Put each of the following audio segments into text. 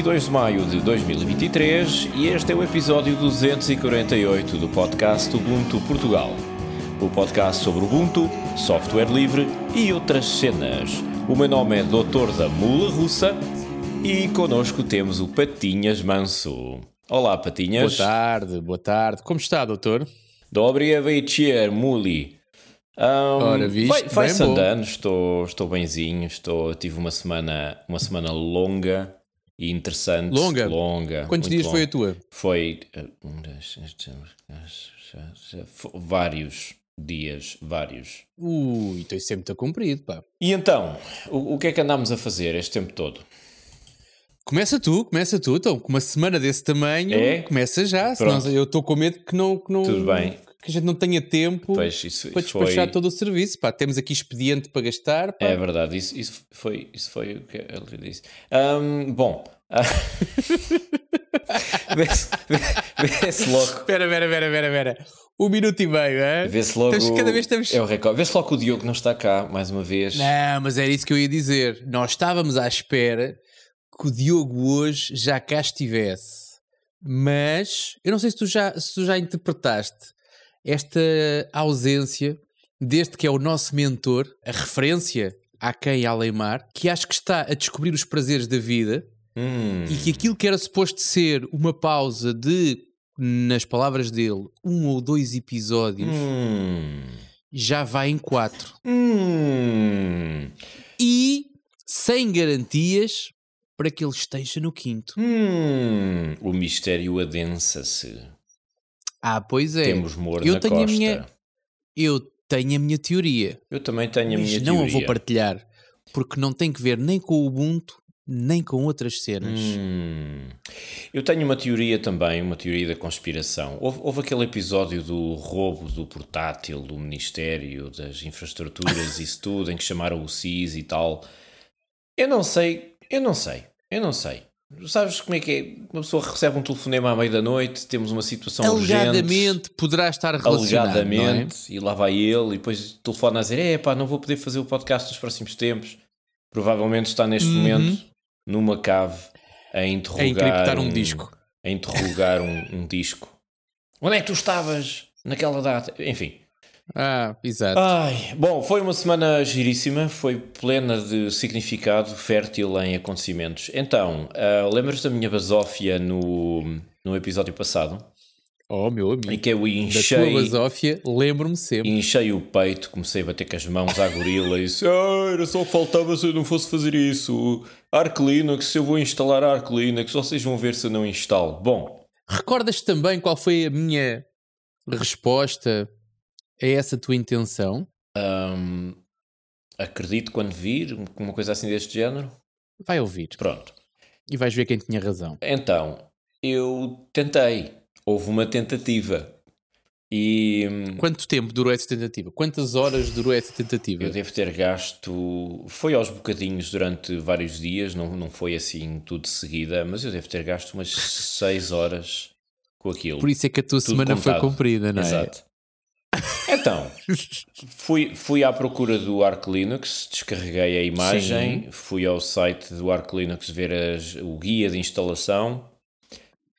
22 de maio de 2023 e este é o episódio 248 do podcast Ubuntu Portugal. O podcast sobre Ubuntu, software livre e outras cenas. O meu nome é Doutor da Mula Russa e conosco temos o Patinhas Manso. Olá, Patinhas. Boa tarde, boa tarde. Como está, Doutor? Dobria veitir, Muli. Um, Ora, viste, faz andando, estou, estou benzinho, estou, tive uma semana, uma semana longa e interessante. Longa? Longa. Quantos dias foi a longa. tua? Foi vários dias, vários. Ui, estou sempre muito comprido, pá. E então, o, o que é que andámos a fazer este tempo todo? Começa tu, começa tu. Então, com uma semana desse tamanho, É? começa já. Senão eu estou com medo que não, que não. Tudo bem. Que a gente não tenha tempo Pois, isso para foi... despachar todo o serviço, pá. Temos aqui expediente para gastar, pá. É verdade, isso, isso, foi, isso foi o que ele disse. Ahm, bom, ah, vê-se vê- vê-se logo. Espera, espera, espera, espera, espera. Um minuto e meio, é? Vê-se logo. Estamos- cada vez estamos. É o recorde. Vê-se logo que o Diogo não está cá, mais uma vez. Não, mas era isso que eu ia dizer. Nós estávamos à espera que o Diogo hoje já cá estivesse. Mas eu não sei se tu já, se tu já interpretaste esta ausência deste que é o nosso mentor, a referência a quem Alemar, que acho que está a descobrir os prazeres da vida Hum, e que aquilo que era suposto ser uma pausa de, nas palavras dele, um ou dois episódios, hum, já vai em quatro. hum, e sem garantias para que ele esteja no quinto. hum. O mistério adensa-se. Ah, pois é. Temos Moro eu na tenho a costa. minha- Eu tenho a minha teoria, Eu também tenho a mas minha não teoria. a vou partilhar porque não tem que ver nem com o Ubuntu nem com outras cenas. Hum. Eu tenho uma teoria também, uma teoria da conspiração. Houve, houve aquele episódio do roubo do portátil do Ministério das Infraestruturas, isso tudo, em que chamaram o CIS e tal. Eu não sei, eu não sei, eu não sei. Sabes como é que é? Uma pessoa recebe um telefonema à meia da noite, temos uma situação urgente. Alegadamente poderá estar relacionado. é? Alegadamente, e lá vai ele, e depois telefona a dizer: É pá, não vou poder fazer o podcast nos próximos tempos. Provavelmente está neste Uhum. momento numa cave a A interrogar. encriptar um disco. A interrogar um, um disco. Onde é que tu estavas naquela data? Enfim. Ah, exato. Ai, bom, foi uma semana giríssima, foi plena de significado, fértil em acontecimentos. Então, ah, lembras da minha basófia no, no episódio passado? Oh, meu amigo. Em que eu Da tua enchei. basófia, lembro-me sempre. Enchei o peito, comecei a bater com as mãos à gorila e disse: ah, Era só o que faltava se eu não fosse fazer isso. Arc Linux, se eu vou instalar Arc Linux, vocês vão ver se eu não instalo. Bom, Recordas também qual foi a minha resposta a essa tua intenção? hum, acredito quando vir, uma coisa assim deste género. Vai ouvir Pronto. e vais ver quem tinha razão. Então, eu tentei. Houve uma tentativa. E hum, Quanto tempo durou essa tentativa? Quantas horas durou essa tentativa? eu devo ter gasto. Foi aos bocadinhos durante vários dias, não, não foi assim tudo de seguida, mas eu devo ter gasto umas 6 horas com aquilo. Por isso é que a tua Tudo semana foi contado. comprida, não é? Exato. Então, fui, fui à procura do Arc Linux, descarreguei a imagem, fui ao site do Arc Linux ver as- o guia de instalação,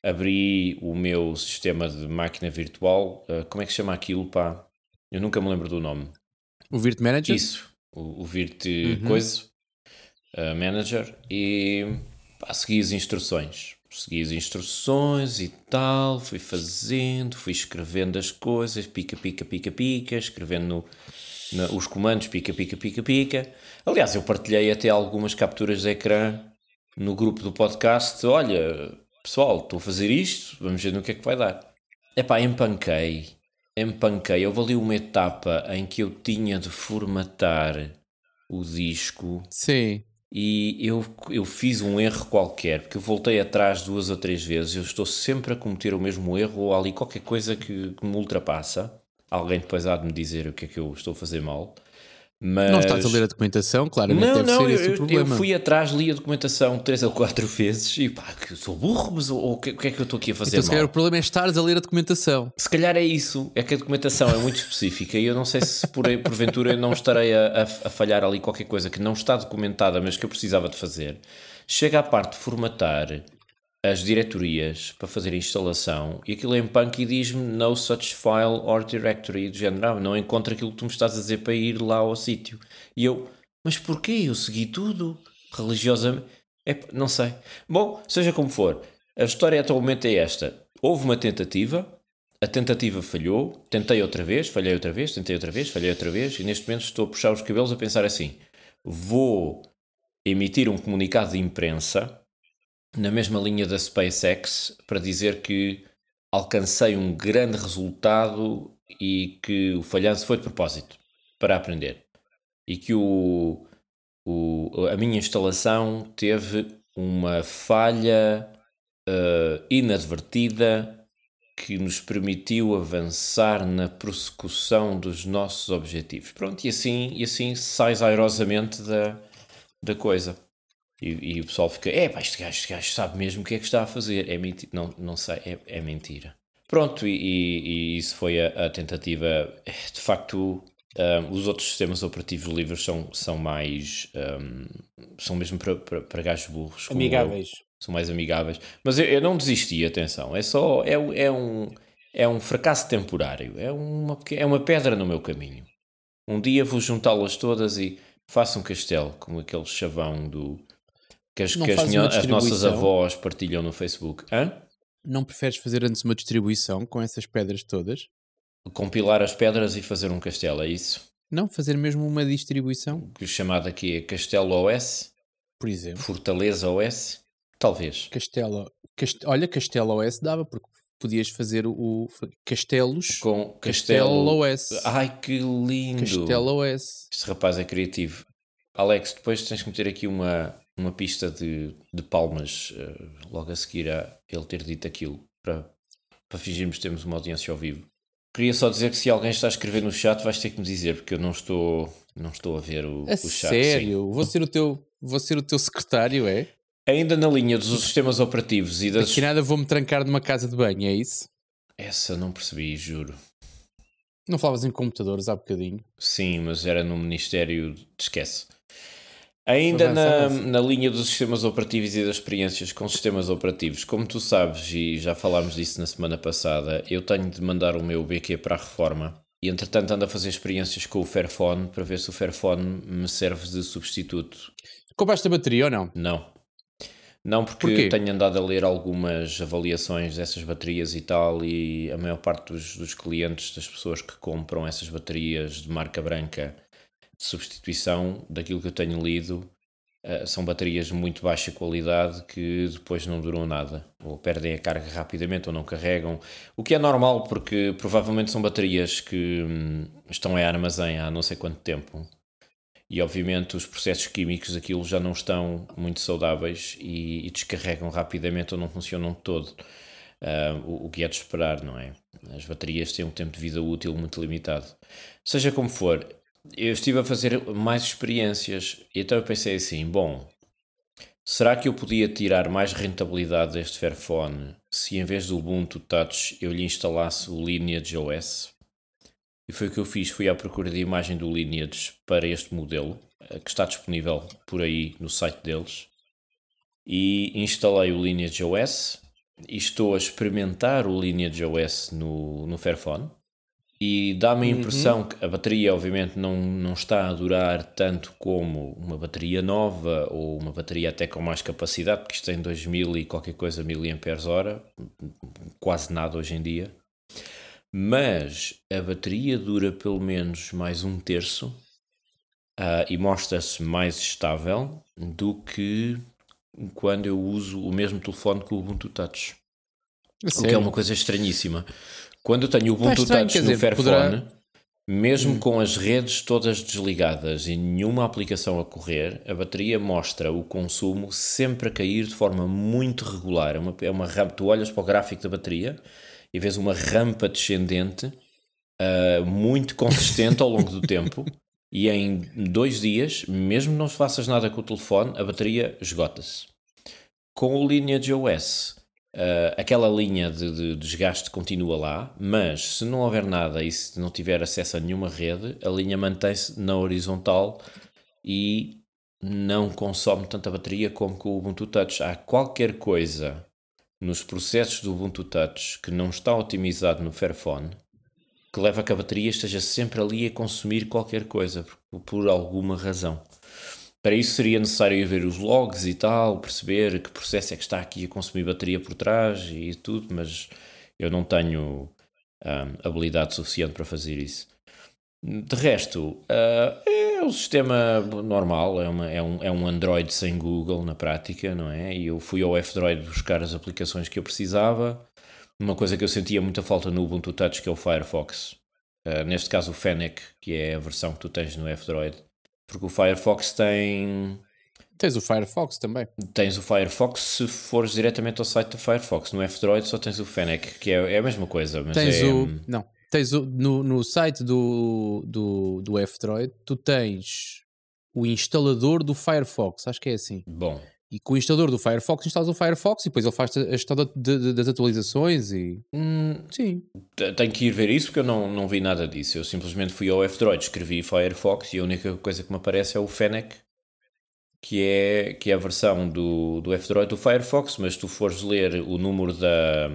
abri o meu sistema de máquina virtual. ah, como é que chama aquilo, pá? Eu nunca me lembro do nome. O Virt Manager? Isso, o, o Virt Uhum. Coisa uh, Manager e pá, segui as instruções. Segui as instruções e tal, fui fazendo, fui escrevendo as coisas, pica, pica, pica, pica, escrevendo no- os comandos, pica, pica, pica, pica. Aliás, eu partilhei até algumas capturas de ecrã no grupo do podcast. Olha, pessoal, estou a fazer isto, vamos ver no que é que vai dar. Epá, empanquei, empanquei. Houve ali uma etapa em que eu tinha de formatar o disco Sim. E eu, eu fiz um erro qualquer, porque eu voltei atrás duas ou três vezes. Eu estou sempre a cometer o mesmo erro ou ali qualquer coisa que, que me ultrapassa. Alguém depois há de me dizer o que é que eu estou a fazer mal. Mas... Não estás a ler a documentação, claramente não, deve não, ser esse eu, o problema. eu fui atrás, li a documentação três ou quatro vezes e pá, que eu sou burro, mas o, que, que é que eu estou aqui a fazer Então, se calhar mal? o problema é estares a ler a documentação. Se calhar é isso, é que a documentação é muito específica e eu não sei se por, porventura eu não estarei a, a, a falhar ali qualquer coisa que não está documentada, mas que eu precisava de fazer. Chega à parte de formatar as diretorias para fazer a instalação e aquilo em punk e diz-me no such file or directory do género, ah, não encontro aquilo que tu me estás a dizer para ir lá ao sítio. E eu, mas porquê? Eu segui tudo religiosamente. É, não sei. Bom, seja como for, a história até o momento é esta. Houve uma tentativa, a tentativa falhou, tentei outra vez, falhei outra vez, tentei outra vez, falhei outra vez, e neste momento estou a puxar os cabelos a pensar assim: vou emitir um comunicado de imprensa na mesma linha da SpaceX para dizer que alcancei um grande resultado e que o falhanço foi de propósito para aprender e que o, o, a minha instalação teve uma falha uh, inadvertida que nos permitiu avançar na prossecução dos nossos objetivos. Pronto, e assim, e assim sais airosamente da, da coisa. E, e, o pessoal fica, é pá, este gajo, este gajo sabe mesmo o que é que está a fazer. É mentira. Não, não sei, é, é mentira. Pronto, e, e, e isso foi a, a, tentativa. De facto, um, os outros sistemas operativos livres são, são mais. Um, são mesmo para, para, para gajos burros. Amigáveis. Eu, são mais amigáveis. Mas eu, eu, não desisti, atenção. É só. É, é, um, é um fracasso temporário. É uma, é uma pedra no meu caminho. Um dia vou juntá-las todas e faço um castelo, como aquele chavão do que as, que as, minha, as nossas avós partilham no Facebook. Hã? Não preferes fazer antes uma distribuição com essas pedras todas? Compilar as pedras e fazer um castelo, é isso? Não, fazer mesmo uma distribuição. O chamado aqui é Castelo OS? Por exemplo. Fortaleza OS? Talvez. Castelo. Cast, olha, Castelo OS dava, porque podias fazer o, o Castelos com Castelo, Castelo OS. Ai que lindo! Castelo OS. Este rapaz é criativo. Alex, depois tens que meter aqui uma, uma pista de, de palmas uh, logo a seguir a ele ter dito aquilo para, para fingirmos que temos uma audiência ao vivo. Queria só dizer que se alguém está a escrever no chat vais ter que me dizer porque eu não estou não estou a ver o, a o chat. Sério? Vou ser o teu vou ser o teu secretário, é? Ainda na linha dos sistemas operativos e das. Aqui nada vou-me trancar numa casa de banho, é isso? Essa não percebi, juro. Não falavas em computadores há bocadinho? Sim, mas era no Ministério. Esquece. Ainda na, na linha dos sistemas operativos e das experiências com sistemas operativos, como tu sabes, e já falámos disso na semana passada, eu tenho de mandar o meu BQ para a reforma e entretanto ando a fazer experiências com o Fairphone para ver se o Fairphone me serve de substituto. Compraste a bateria ou não? Não. Não, porque Porquê? tenho andado a ler algumas avaliações dessas baterias e tal, e a maior parte dos, dos clientes, das pessoas que compram essas baterias de marca branca substituição, daquilo que eu tenho lido, uh, são baterias de muito baixa qualidade que depois não duram nada, ou perdem a carga rapidamente ou não carregam, o que é normal porque provavelmente são baterias que hum, estão em armazém há não sei quanto tempo e obviamente os processos químicos daquilo já não estão muito saudáveis e, e descarregam rapidamente ou não funcionam todo. Uh, o, o, que é de esperar, não é? As baterias têm um tempo de vida útil muito limitado. Seja como for, eu estive a fazer mais experiências e então eu pensei assim: bom, será que eu podia tirar mais rentabilidade deste Fairphone se em vez do Ubuntu Touch eu lhe instalasse o Lineage OS? E foi o que eu fiz, fui à procura de imagem do Lineage para este modelo, que está disponível por aí no site deles, e instalei o Lineage OS, e estou a experimentar o Lineage OS no, no Fairphone, e dá-me a impressão uhum. que a bateria obviamente não, não está a durar tanto como uma bateria nova, ou uma bateria até com mais capacidade, porque isto tem 2000 e qualquer coisa mAh, quase nada hoje em dia mas a bateria dura pelo menos mais um terço uh, e mostra-se mais estável do que quando eu uso o mesmo telefone com o Ubuntu Touch. O que é uma coisa estranhíssima. Quando eu tenho o Ubuntu estranho, Touch no dizer, Fairphone, poderá... mesmo hum. com as redes todas desligadas e nenhuma aplicação a correr, a bateria mostra o consumo sempre a cair de forma muito regular. É uma, é uma tu olhas para o gráfico da bateria e vês uma rampa descendente uh, muito consistente ao longo do tempo e em dois dias, mesmo não faças nada com o telefone, a bateria esgota-se. Com o Lineage OS, uh, aquela linha de, de, desgaste continua lá, mas se não houver nada e se não tiver acesso a nenhuma rede, a linha mantém-se na horizontal e não consome tanta bateria como com o Ubuntu Touch. Há qualquer coisa nos processos do Ubuntu Touch que não está otimizado no Fairphone que leva a que a bateria esteja sempre ali a consumir qualquer coisa, por, por alguma razão. Para isso seria necessário ver os logs e tal, perceber que processo é que está aqui a consumir bateria por trás e tudo, mas eu não tenho um, habilidade suficiente para fazer isso. De resto, uh, é o sistema normal, é, uma, é, um, é um Android sem Google na prática, não é? E eu fui ao F-Droid buscar as aplicações que eu precisava uma coisa que eu sentia muita falta no Ubuntu Touch, que é o Firefox. Uh, neste caso o Fennec, que é a versão que tu tens no F-Droid. Porque o Firefox tem... Tens o Firefox também. Tens o Firefox se fores diretamente ao site do Firefox. No F-Droid só tens o Fennec, que é, é a mesma coisa. Mas tens é... o... Não. Tens o, no, no site do, do, do F-Droid, tu tens o instalador do Firefox, acho que é assim. Bom, e com o instalador do Firefox instalas o Firefox e depois ele faz a gestão de, de, das atualizações e. Hum, Sim. Tenho que ir ver isso porque eu não, não vi nada disso. Eu simplesmente fui ao F-Droid, escrevi Firefox e a única coisa que me aparece é o Fennec, que é, que é a versão do, do F-Droid do Firefox, mas se tu fores ler o número da,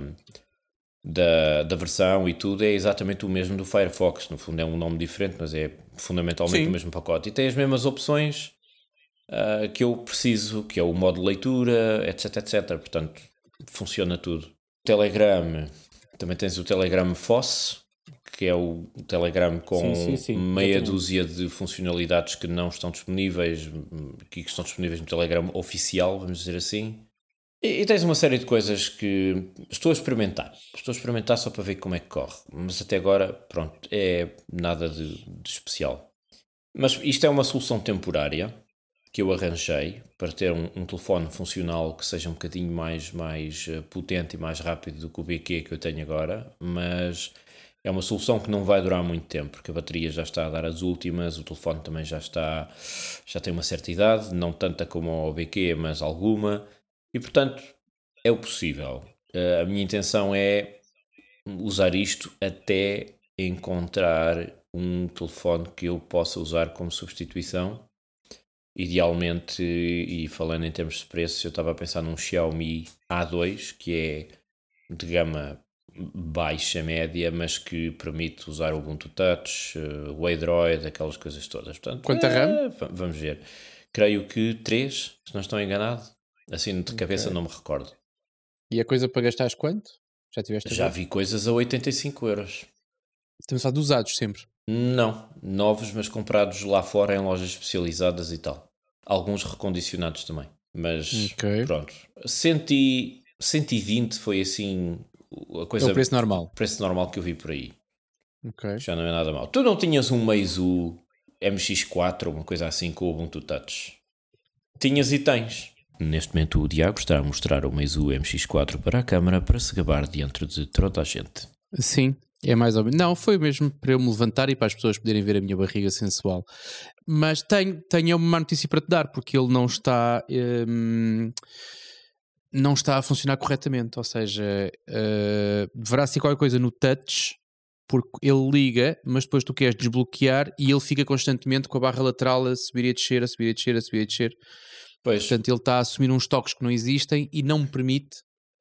da, da versão e tudo, é exatamente o mesmo do Firefox. No fundo é um nome diferente, mas é fundamentalmente Sim. o mesmo pacote. E tem as mesmas opções uh, que eu preciso, que é o modo de leitura, etc, etc. Portanto, funciona tudo. Telegram, também tens o Telegram FOSS, que é o Telegram com sim, sim, sim, meia dúzia de funcionalidades que não estão disponíveis, que estão disponíveis no Telegram oficial, vamos dizer assim. E, e, tens uma série de coisas que estou a experimentar. Estou a experimentar só para ver como é que corre. Mas até agora, pronto, é nada de, de especial. Mas isto é uma solução temporária que eu arranjei para ter um, um, telefone funcional que seja um bocadinho mais, mais eh, potente e mais rápido do que o BQ que eu tenho agora, mas é uma solução que não vai durar muito tempo, porque a bateria já está a dar as últimas, o telefone também já está, já tem uma certa idade, não tanta como o BQ, mas alguma, e portanto é o possível. Eh, a minha intenção é usar isto até encontrar um telefone que eu possa usar como substituição idealmente, e falando em termos de preços, eu estava a pensar num Xiaomi A2, que é de gama baixa, média, mas que permite usar o Ubuntu Touch, uh, o Android, aquelas coisas todas. Portanto, Quanta é, RAM? Vamos ver. Creio que 3, se não estou enganado. Assim, de cabeça okay. não me recordo. E a coisa para gastares quanto? Já tiveste Já vi coisas a 85 euros. Temos falado usados sempre. Não, novos, mas comprados lá fora em lojas especializadas e tal. Alguns recondicionados também. Mas okay. pronto. 100, 120 foi assim a coisa. É o preço normal. preço normal que eu vi por aí. Okay. Já não é nada mal. Tu não tinhas um Meizu MX4, uma coisa assim com o Ubuntu Touch? Tinhas e tens. Neste momento o Diago está a mostrar o Meizu MX4 para a câmara para se gabar diante de toda a gente. Sim, é mais ou menos. Não, foi mesmo para eu me levantar e para as pessoas poderem ver a minha barriga sensual. Mas tenho, tenho uma notícia para te dar, porque ele não está. Hum, não está a funcionar corretamente. Ou seja, uh, deverá ser qualquer coisa no touch, porque ele liga, mas depois tu queres desbloquear e ele fica constantemente com a barra lateral a subir e a descer, a subir e a descer, a subir e a descer. Pois. Portanto, ele está a assumir uns toques que não existem e não me permite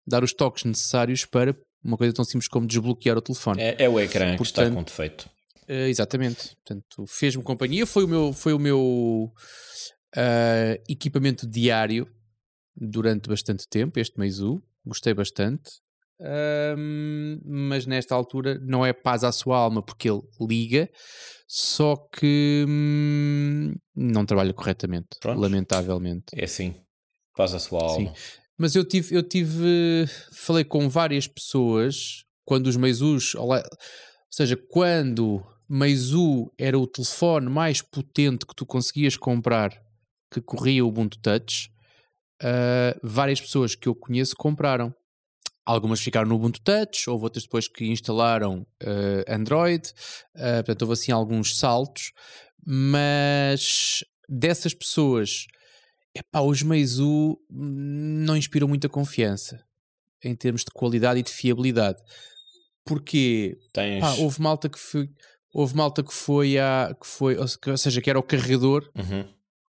dar os toques necessários para uma coisa tão simples como desbloquear o telefone. É, é o ecrã Portanto, que está com defeito. Uh, exatamente. Portanto, fez-me companhia. Foi o meu, foi o meu uh, equipamento diário durante bastante tempo, este Meizu. Gostei bastante. Um, mas nesta altura não é paz à sua alma porque ele liga, só que hum, não trabalha corretamente, Pronto. lamentavelmente. É assim, paz à sua alma. Sim. Mas eu tive, eu tive, falei com várias pessoas quando os Meizus, ou seja, quando Meizu era o telefone mais potente que tu conseguias comprar que corria o Ubuntu Touch, uh, várias pessoas que eu conheço compraram. Algumas ficaram no Ubuntu Touch, houve outras depois que instalaram uh, Android, uh, portanto houve assim alguns saltos, mas dessas pessoas, epá, os Meizu não inspiram muita confiança em termos de qualidade e de fiabilidade. Porque Tens. pá, houve malta que foi, houve malta que foi a que foi, ou se- ou seja, que era o carregador, Uhum.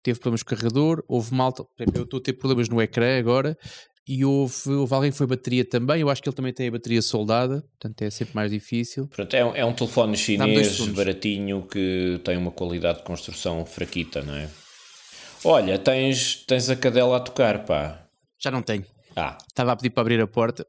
teve problemas com o carregador, houve malta, eu estou a ter problemas no ecrã agora. E houve, houve alguém que foi bateria também. Eu acho que ele também tem a bateria soldada, portanto é sempre mais difícil. Pronto, é, um, é um telefone chinês baratinho que tem uma qualidade de construção fraquita, não é? Olha, tens, tens a cadela a tocar, pá. Já não tenho. Ah, Estava a pedir para abrir a porta.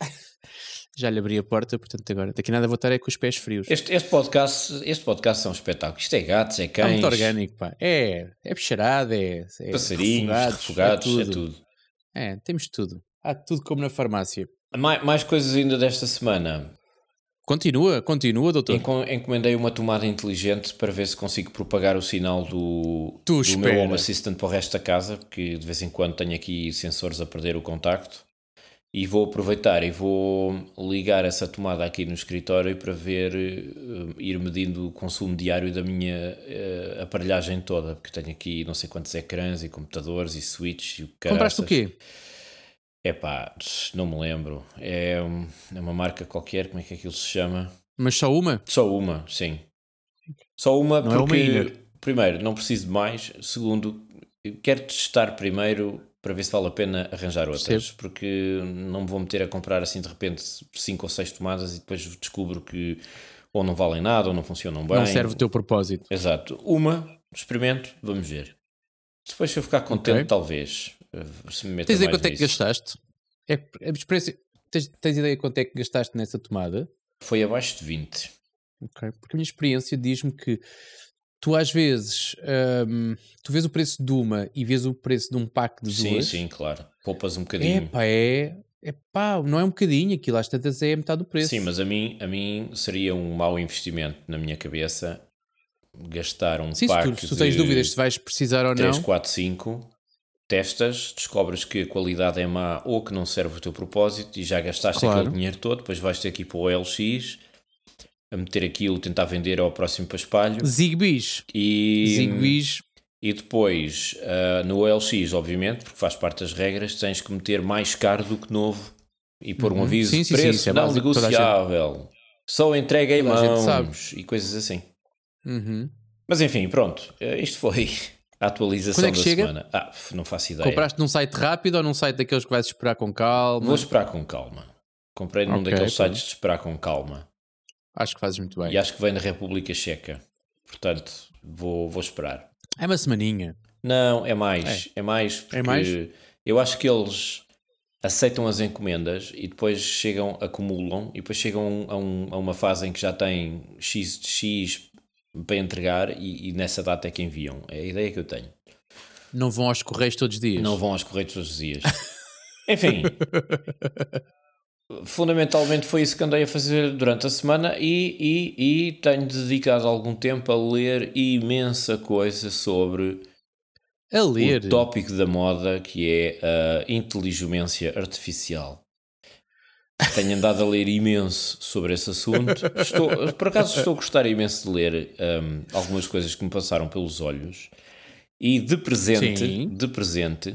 Já lhe abri a porta, portanto agora daqui nada vou estar é com os pés frios. este, este podcast este podcast é um espetáculo. Isto é gatos, é É cães, muito orgânico, pá. É, é bicharada, é, é passarinhos, refogados, refogados, é tudo. É, temos tudo. Há tudo como na farmácia. Mais, mais coisas ainda desta semana. Continua, continua, doutor. Enco- Encomendei uma tomada inteligente para ver se consigo propagar o sinal do, Tu do espera. meu Home Assistant para o resto da casa, porque de vez em quando tenho aqui sensores a perder o contacto. E vou aproveitar e vou ligar essa tomada aqui no escritório para ver, eh, ir medindo o consumo diário da minha eh, aparelhagem toda, porque tenho aqui não sei quantos ecrãs e computadores e switches e o Compraste o quê? É pá, não me lembro. É, é uma marca qualquer, como é que aquilo se chama? Mas só uma? Só uma, sim. Só uma Não é uma porque, primeiro, não preciso de mais. Segundo, quero testar primeiro para ver se vale a pena arranjar outras. Percebo. Porque não me vou meter a comprar assim de repente 5 ou 6 tomadas e depois descubro que ou não valem nada ou não funcionam bem. Não serve o teu propósito. Exato. Uma, experimento, vamos ver. Depois se eu ficar contente, Ok. talvez. Eh, Se me Tens ideia quanto é que nisso. gastaste? É, é experiência. Tens, tens ideia quanto é que gastaste nessa tomada? Foi abaixo de 20. Ok, Porque a minha experiência diz-me que tu às vezes hum, tu vês o preço de uma e vês o preço de um pack de Sim, duas. sim, claro. Poupas um bocadinho. pá, é, é pá, não é um bocadinho, aquilo às tantas é metade do preço. Sim, mas a mim, a mim seria um mau investimento na minha cabeça gastar um Sim, se pack tu, se tu tens dúvidas se vais precisar ou 3, não. 4, 5, testas, descobres que a qualidade é má ou que não serve o teu propósito e já gastaste Claro. aquele dinheiro todo, depois vais ter que ir para o OLX a meter aquilo, tentar vender ao próximo para espalho Zigbees. e, Zigbees. e depois ah, no OLX, obviamente, porque faz parte das regras, tens que meter mais caro do que novo e pôr um Uhum. aviso Sim, de sim, sim, preço isso é não negociável, só entrega em mãos e coisas assim. Uhum. Mas enfim, pronto, eh, isto foi a atualização é da chega? semana. Ah, não faço ideia. Compraste num site rápido ou num site daqueles que vais esperar com calma? Vou esperar com calma. Comprei num Ok, daqueles sites de esperar com calma. Acho que fazes muito bem. E acho que vem da República Checa. Portanto, vou, vou esperar. É uma semaninha. Não, é mais. É, mais porque mais? eu acho que eles aceitam as encomendas e depois chegam, acumulam e depois chegam a, um- a uma fase em que já têm X de X para entregar e, e nessa data é que enviam. É a ideia que eu tenho. Não vão aos correios todos os dias. Não vão aos correios todos os dias. Enfim. Fundamentalmente foi isso que andei a fazer durante a semana e, e, e tenho dedicado algum tempo a ler imensa coisa sobre A ler. o tópico da moda que é a inteligência artificial. Tenho andado a ler imenso sobre esse assunto. Estou, por acaso estou a gostar imenso de ler hum, algumas coisas que me passaram pelos olhos. E de presente, Sim. de presente,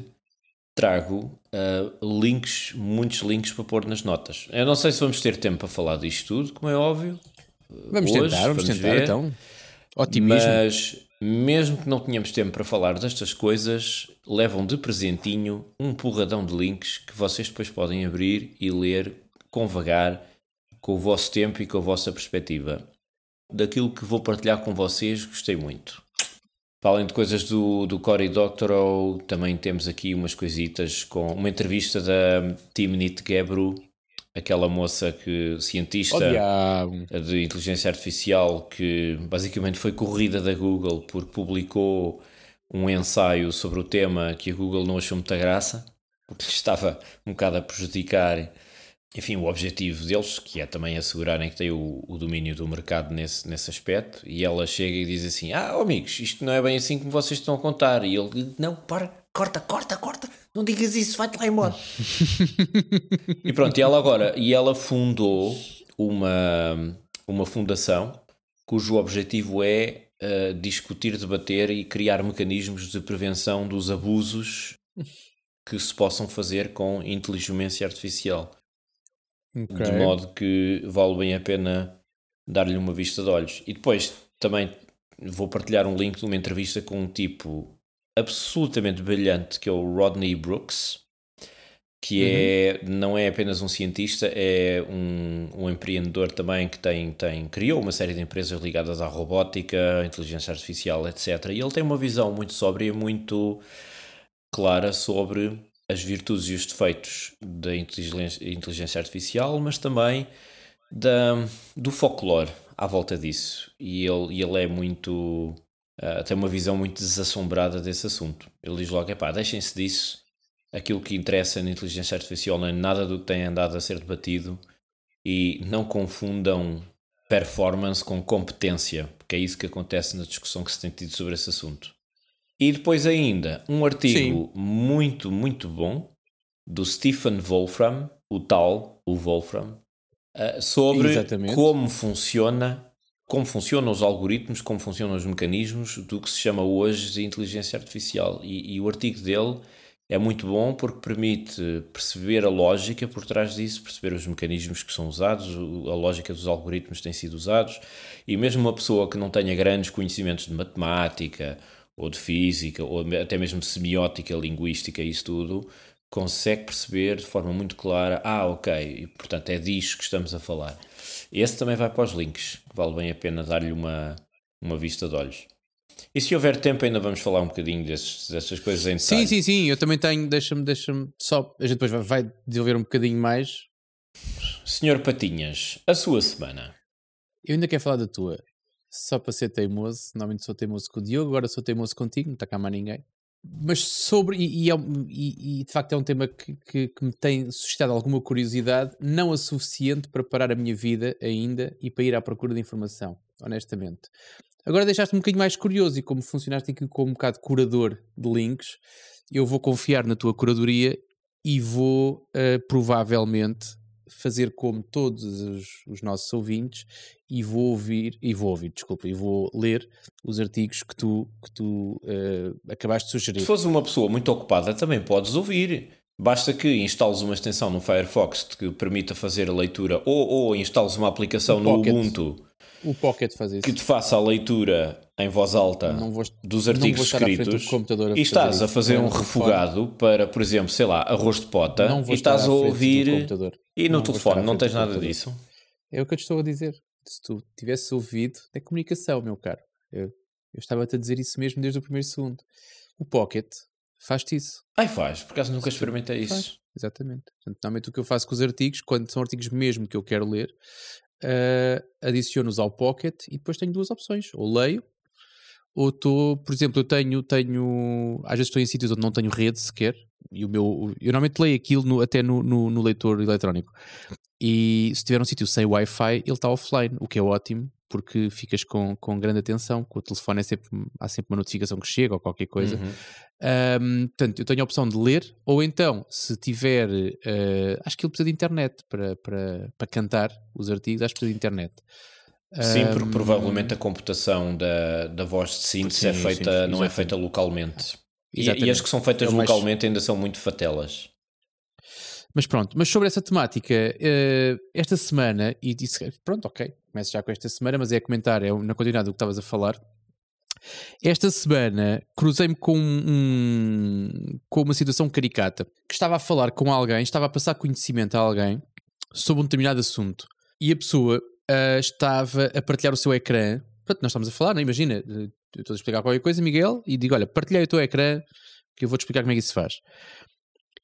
trago ah, links, muitos links para pôr nas notas. Eu não sei se vamos ter tempo para falar disto tudo, como é óbvio. Vamos hoje, tentar, vamos, vamos tentar ver. então. Otimismo. Mas mesmo que não tenhamos tempo para falar destas coisas, levam de presentinho um porradão de links que vocês depois podem abrir e ler com vagar, com o vosso tempo e com a vossa perspectiva. Daquilo que vou partilhar com vocês, gostei muito. Para além de coisas do, do Cory Doctorow, também temos aqui umas coisitas com uma entrevista da Timnit Gebru, aquela moça que cientista Oh, de inteligência artificial que basicamente foi corrida da Google porque publicou um ensaio sobre o tema que a Google não achou muita graça, porque estava um bocado a prejudicar, enfim, o objetivo deles, que é também assegurarem que têm o, o domínio do mercado nesse, nesse aspecto, e ela chega e diz assim, ah, oh, amigos, isto não é bem assim como vocês estão a contar, e ele diz, não, para, corta, corta, corta, não digas isso, vai-te lá embora. E pronto, e ela agora, e ela fundou uma, uma fundação cujo objetivo é uh, discutir, debater e criar mecanismos de prevenção dos abusos que se possam fazer com inteligência artificial. Okay. De modo que vale bem a pena dar-lhe uma vista de olhos. E depois também vou partilhar um link de uma entrevista com um tipo absolutamente brilhante que é o Rodney Brooks, que é, uhum. não é apenas um cientista, é um, um empreendedor também que tem, tem, criou uma série de empresas ligadas à robótica, inteligência artificial, etc. E ele tem uma visão muito sóbria, muito clara sobre as virtudes e os defeitos da inteligência, inteligência artificial, mas também da, do folclore à volta disso. E ele, ele é muito. Uh, tem uma visão muito desassombrada desse assunto. Ele diz logo: pá, deixem-se disso. Aquilo que interessa na inteligência artificial não é nada do que tem andado a ser debatido e não confundam performance com competência, porque é isso que acontece na discussão que se tem tido sobre esse assunto. E depois ainda um artigo Sim. muito, muito bom do Stephen Wolfram, o tal, o Wolfram, uh, sobre Exatamente. como funciona, como funcionam os algoritmos, como funcionam os mecanismos do que se chama hoje de inteligência artificial. E, e o artigo dele é muito bom porque permite perceber a lógica por trás disso, perceber os mecanismos que são usados, a lógica dos algoritmos que têm sido usados, e mesmo uma pessoa que não tenha grandes conhecimentos de matemática ou de física, ou até mesmo de semiótica, linguística, isso tudo, consegue perceber de forma muito clara, ah, ok, e portanto é disso que estamos a falar. Esse também vai para os links, vale bem a pena dar-lhe uma, uma vista de olhos. E se houver tempo, ainda vamos falar um bocadinho desses, dessas coisas em detalhe. Sim, sim, sim, eu também tenho, deixa-me, deixa-me só, a gente depois vai, vai desenvolver um bocadinho mais. Senhor Patinhas, a sua semana. Eu ainda quero falar da tua só para ser teimoso. Normalmente sou teimoso com o Diogo, agora sou teimoso contigo, não está cá mais ninguém. Mas sobre, e, é, e, e de facto é um tema que, que, que, me tem suscitado alguma curiosidade, não a suficiente para parar a minha vida ainda e para ir à procura de informação, honestamente. Agora deixaste-me um bocadinho mais curioso e como funcionaste aqui como um bocado curador de links, eu vou confiar na tua curadoria e vou uh, provavelmente fazer como todos os, os, nossos ouvintes e vou ouvir, e vou ouvir, desculpa, e vou ler os artigos que tu, que tu uh, acabaste de sugerir. Se fores uma pessoa muito ocupada, também podes ouvir. Basta que instales uma extensão no Firefox que permita fazer a leitura ou, ou instales uma aplicação no Ubuntu o Pocket faz isso. Que te faça a leitura em voz alta vou, dos artigos escritos e estás a fazer um refogado para, por exemplo, sei lá, arroz de pota e estás a ouvir e no não telefone não tens nada disso. É o que eu te estou a dizer. Se tu tivesse ouvido, é comunicação, meu caro. Eu, eu estava-te a dizer isso mesmo desde o primeiro segundo. O Pocket faz-te isso. Ai, faz, por acaso nunca experimentei isso. Faz, exatamente. Portanto, normalmente o que eu faço com os artigos, quando são artigos mesmo que eu quero ler, uh, adiciono-os ao Pocket e depois tenho duas opções. Ou leio, ou estou, por exemplo, eu tenho, tenho, às vezes estou em sítios onde não tenho rede sequer, e o meu, eu normalmente leio aquilo no, até no, no, no, leitor eletrónico. E se tiver um sítio sem Wi-Fi, ele está offline, o que é ótimo, porque ficas com, com grande atenção, com o telefone é sempre, há sempre uma notificação que chega ou qualquer coisa. Uhum. Um, portanto, eu tenho a opção de ler, ou então, se tiver, uh, acho que ele precisa de internet para, para, para cantar os artigos, acho que precisa de internet. Sim, porque um, provavelmente a computação da, da voz de síntese é feita, sim, não é feita localmente. E, e, as que são feitas é localmente mais... ainda são muito fatelas. Mas pronto, mas sobre essa temática, uh, esta semana, e disse, pronto, ok, começo já com esta semana, mas é a comentar, é na continuidade do que estavas a falar. Esta semana cruzei-me com, um, com uma situação caricata, que estava a falar com alguém, estava a passar conhecimento a alguém sobre um determinado assunto, e a pessoa uh, estava a partilhar o seu ecrã. Pronto, nós estamos a falar, não é? imagina, estou a explicar qualquer coisa, Miguel, e digo, olha, partilhei o teu ecrã, que eu vou-te explicar como é que isso se faz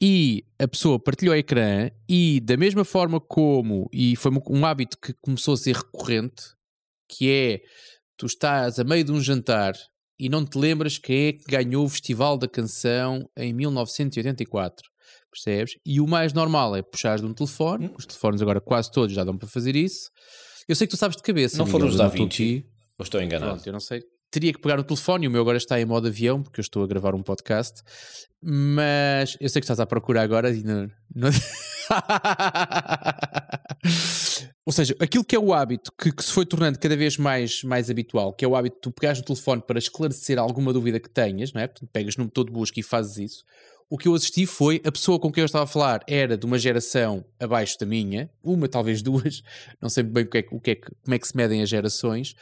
e a pessoa partilhou o ecrã e da mesma forma como, e foi um hábito que começou a ser recorrente, que é, tu estás a meio de um jantar e não te lembras quem é que ganhou o Festival da Canção em 1984, percebes? E o mais normal é puxares de um telefone, hum. os telefones agora quase todos já dão para fazer isso. Eu sei que tu sabes de cabeça. Não foram os da Vinci? Ou estou enganado? Pronto, eu não sei teria que pegar no telefone, o meu agora está em modo avião, porque eu estou a gravar um podcast, mas eu sei que estás à procura agora e não... não... Ou seja, aquilo que é o hábito que, que, se foi tornando cada vez mais, mais habitual, que é o hábito de tu pegares no telefone para esclarecer alguma dúvida que tenhas, não é? Pegas no motor de busca e fazes isso. O que eu assisti foi a pessoa com quem eu estava a falar era de uma geração abaixo da minha, uma, talvez duas, não sei bem o que é, o que é, como é que se medem as gerações,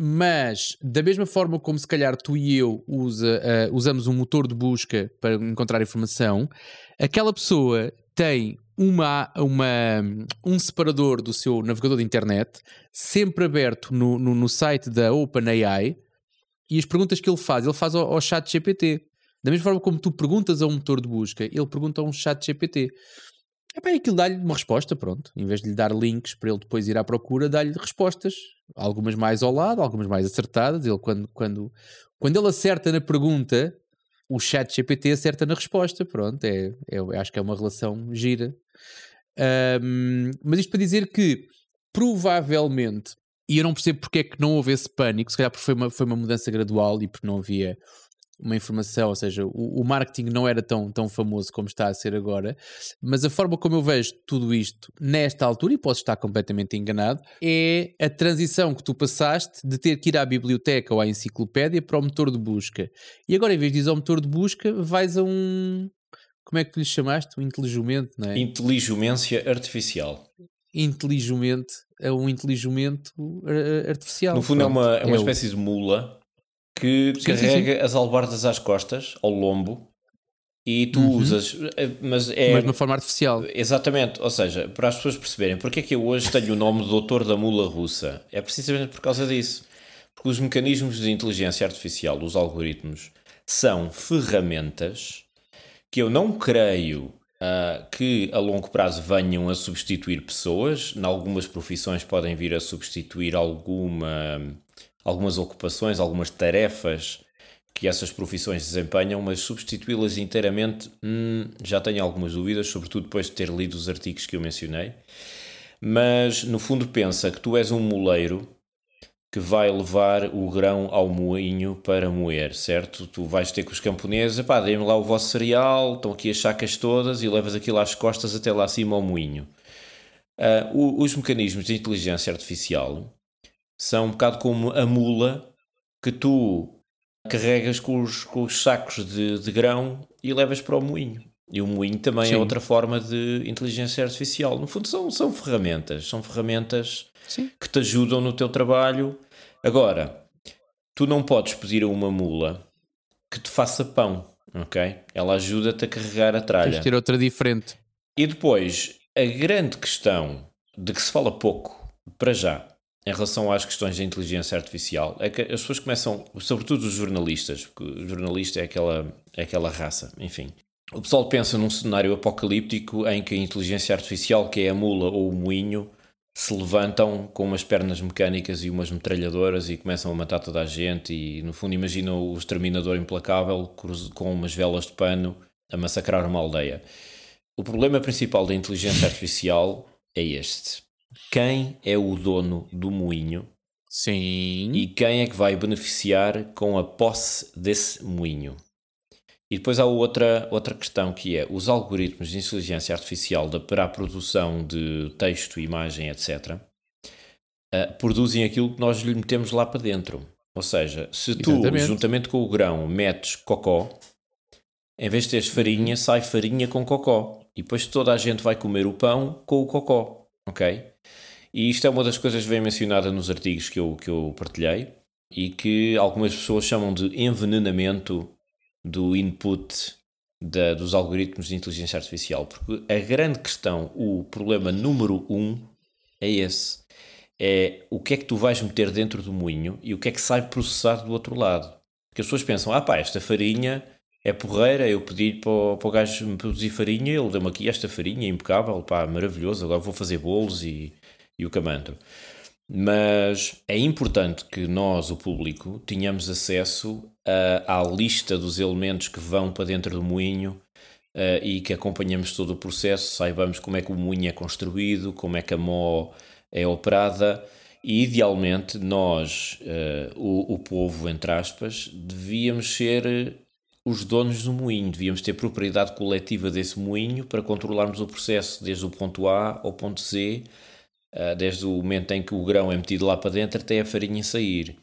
mas da mesma forma como se calhar tu e eu usa, uh, usamos um motor de busca para encontrar informação, aquela pessoa tem uma, uma, um separador do seu navegador de internet sempre aberto no, no, no site da OpenAI e as perguntas que ele faz, ele faz ao, ao chat GPT. Da mesma forma como tu perguntas a um motor de busca, ele pergunta a um chat GPT. É bem, aquilo dá-lhe uma resposta, pronto. Em vez de lhe dar links para ele depois ir à procura, dá-lhe respostas. Algumas mais ao lado, algumas mais acertadas. Ele, quando, quando, quando ele acerta na pergunta, o chat GPT acerta na resposta. Pronto, é, é, acho que é uma relação gira. Um, mas isto para dizer que, provavelmente, e eu não percebo porque é que não houve esse pânico, se calhar porque foi uma, foi uma mudança gradual e porque não havia uma informação, ou seja, o, o, marketing não era tão, tão famoso como está a ser agora, mas a forma como eu vejo tudo isto nesta altura, e posso estar completamente enganado, é a transição que tu passaste de ter que ir à biblioteca ou à enciclopédia para o motor de busca. E agora, em vez de ir ao motor de busca, vais a um. Como é que tu lhe chamaste? Um inteligimento, não é? Inteligência artificial. Inteligente, é um inteligimento artificial. No fundo, é uma, é uma é espécie o... de mula que sim, carrega sim, sim. as albardas às costas, ao lombo, e tu uhum. usas, eh, mas é... Mas de uma forma artificial. Exatamente, ou seja, para as pessoas perceberem porque é que eu hoje tenho o nome de doutor da mula russa, é precisamente por causa disso. Porque os mecanismos de inteligência artificial, os algoritmos, são ferramentas que eu não creio uh, que a longo prazo venham a substituir pessoas. Em algumas profissões podem vir a substituir alguma algumas ocupações, algumas tarefas que essas profissões desempenham, mas substituí-las inteiramente hum, já tenho algumas dúvidas, sobretudo depois de ter lido os artigos que eu mencionei. Mas no fundo pensa que tu és um moleiro que vai levar o grão ao moinho para moer, certo? Tu vais ter com os camponeses, pá, deem-me lá o vosso cereal, estão aqui as sacas todas e levas aquilo às costas até lá acima ao moinho. Uh, os mecanismos de inteligência artificial são um bocado como a mula que tu carregas com os, com os sacos de, de grão e levas para o moinho. E o moinho também é Sim. é outra forma de inteligência artificial. No fundo, são, são ferramentas. São ferramentas Sim. que te ajudam no teu trabalho. Agora, tu não podes pedir a uma mula que te faça pão, ok? Ela ajuda-te a carregar a tralha. Tens ter outra diferente. E depois, a grande questão de que se fala pouco, para já, em relação às questões da inteligência artificial é que as pessoas começam, sobretudo os jornalistas, porque o jornalista é aquela, é aquela raça, enfim. O pessoal pensa num cenário apocalíptico em que a inteligência artificial, que é a mula ou o moinho, se levantam com umas pernas mecânicas e umas metralhadoras e começam a matar toda a gente e no fundo imaginam o exterminador implacável com umas velas de pano a massacrar uma aldeia. O problema principal da inteligência artificial é este quem é o dono do moinho Sim. e quem é que vai beneficiar com a posse desse moinho. E depois há outra, outra questão que é os algoritmos de inteligência artificial de, para a produção de texto, imagem, etc. Uh, eh, produzem aquilo que nós lhe metemos lá para dentro. Ou seja, se tu, Exatamente. juntamente com o grão, metes cocó, em vez de teres farinha, sai farinha com cocó. E depois toda a gente vai comer o pão com o cocó. Ok? E isto é uma das coisas que vem mencionada nos artigos que eu, que eu partilhei e que algumas pessoas chamam de envenenamento do input da, dos algoritmos de inteligência artificial. Porque a grande questão, o problema número um é esse. É o que é que tu vais meter dentro do moinho e o que é que sai processado do outro lado. Porque as pessoas pensam, ah pá, esta farinha é porreira, eu pedi para o, para o gajo me produzir farinha, ele deu-me aqui esta farinha impecável, pá, maravilhoso, agora vou fazer bolos e e o camantro. Mas é importante que nós, o público, tenhamos acesso à lista dos elementos que vão para dentro do moinho uh, e que acompanhamos todo o processo, saibamos como é que o moinho é construído, como é que a mó é operada e, idealmente, nós, uh, o, o povo, entre aspas, devíamos ser os donos do moinho, devíamos ter propriedade coletiva desse moinho para controlarmos o processo desde o ponto A ao ponto uh, desde o momento em que o grão é metido lá para dentro até a farinha sair.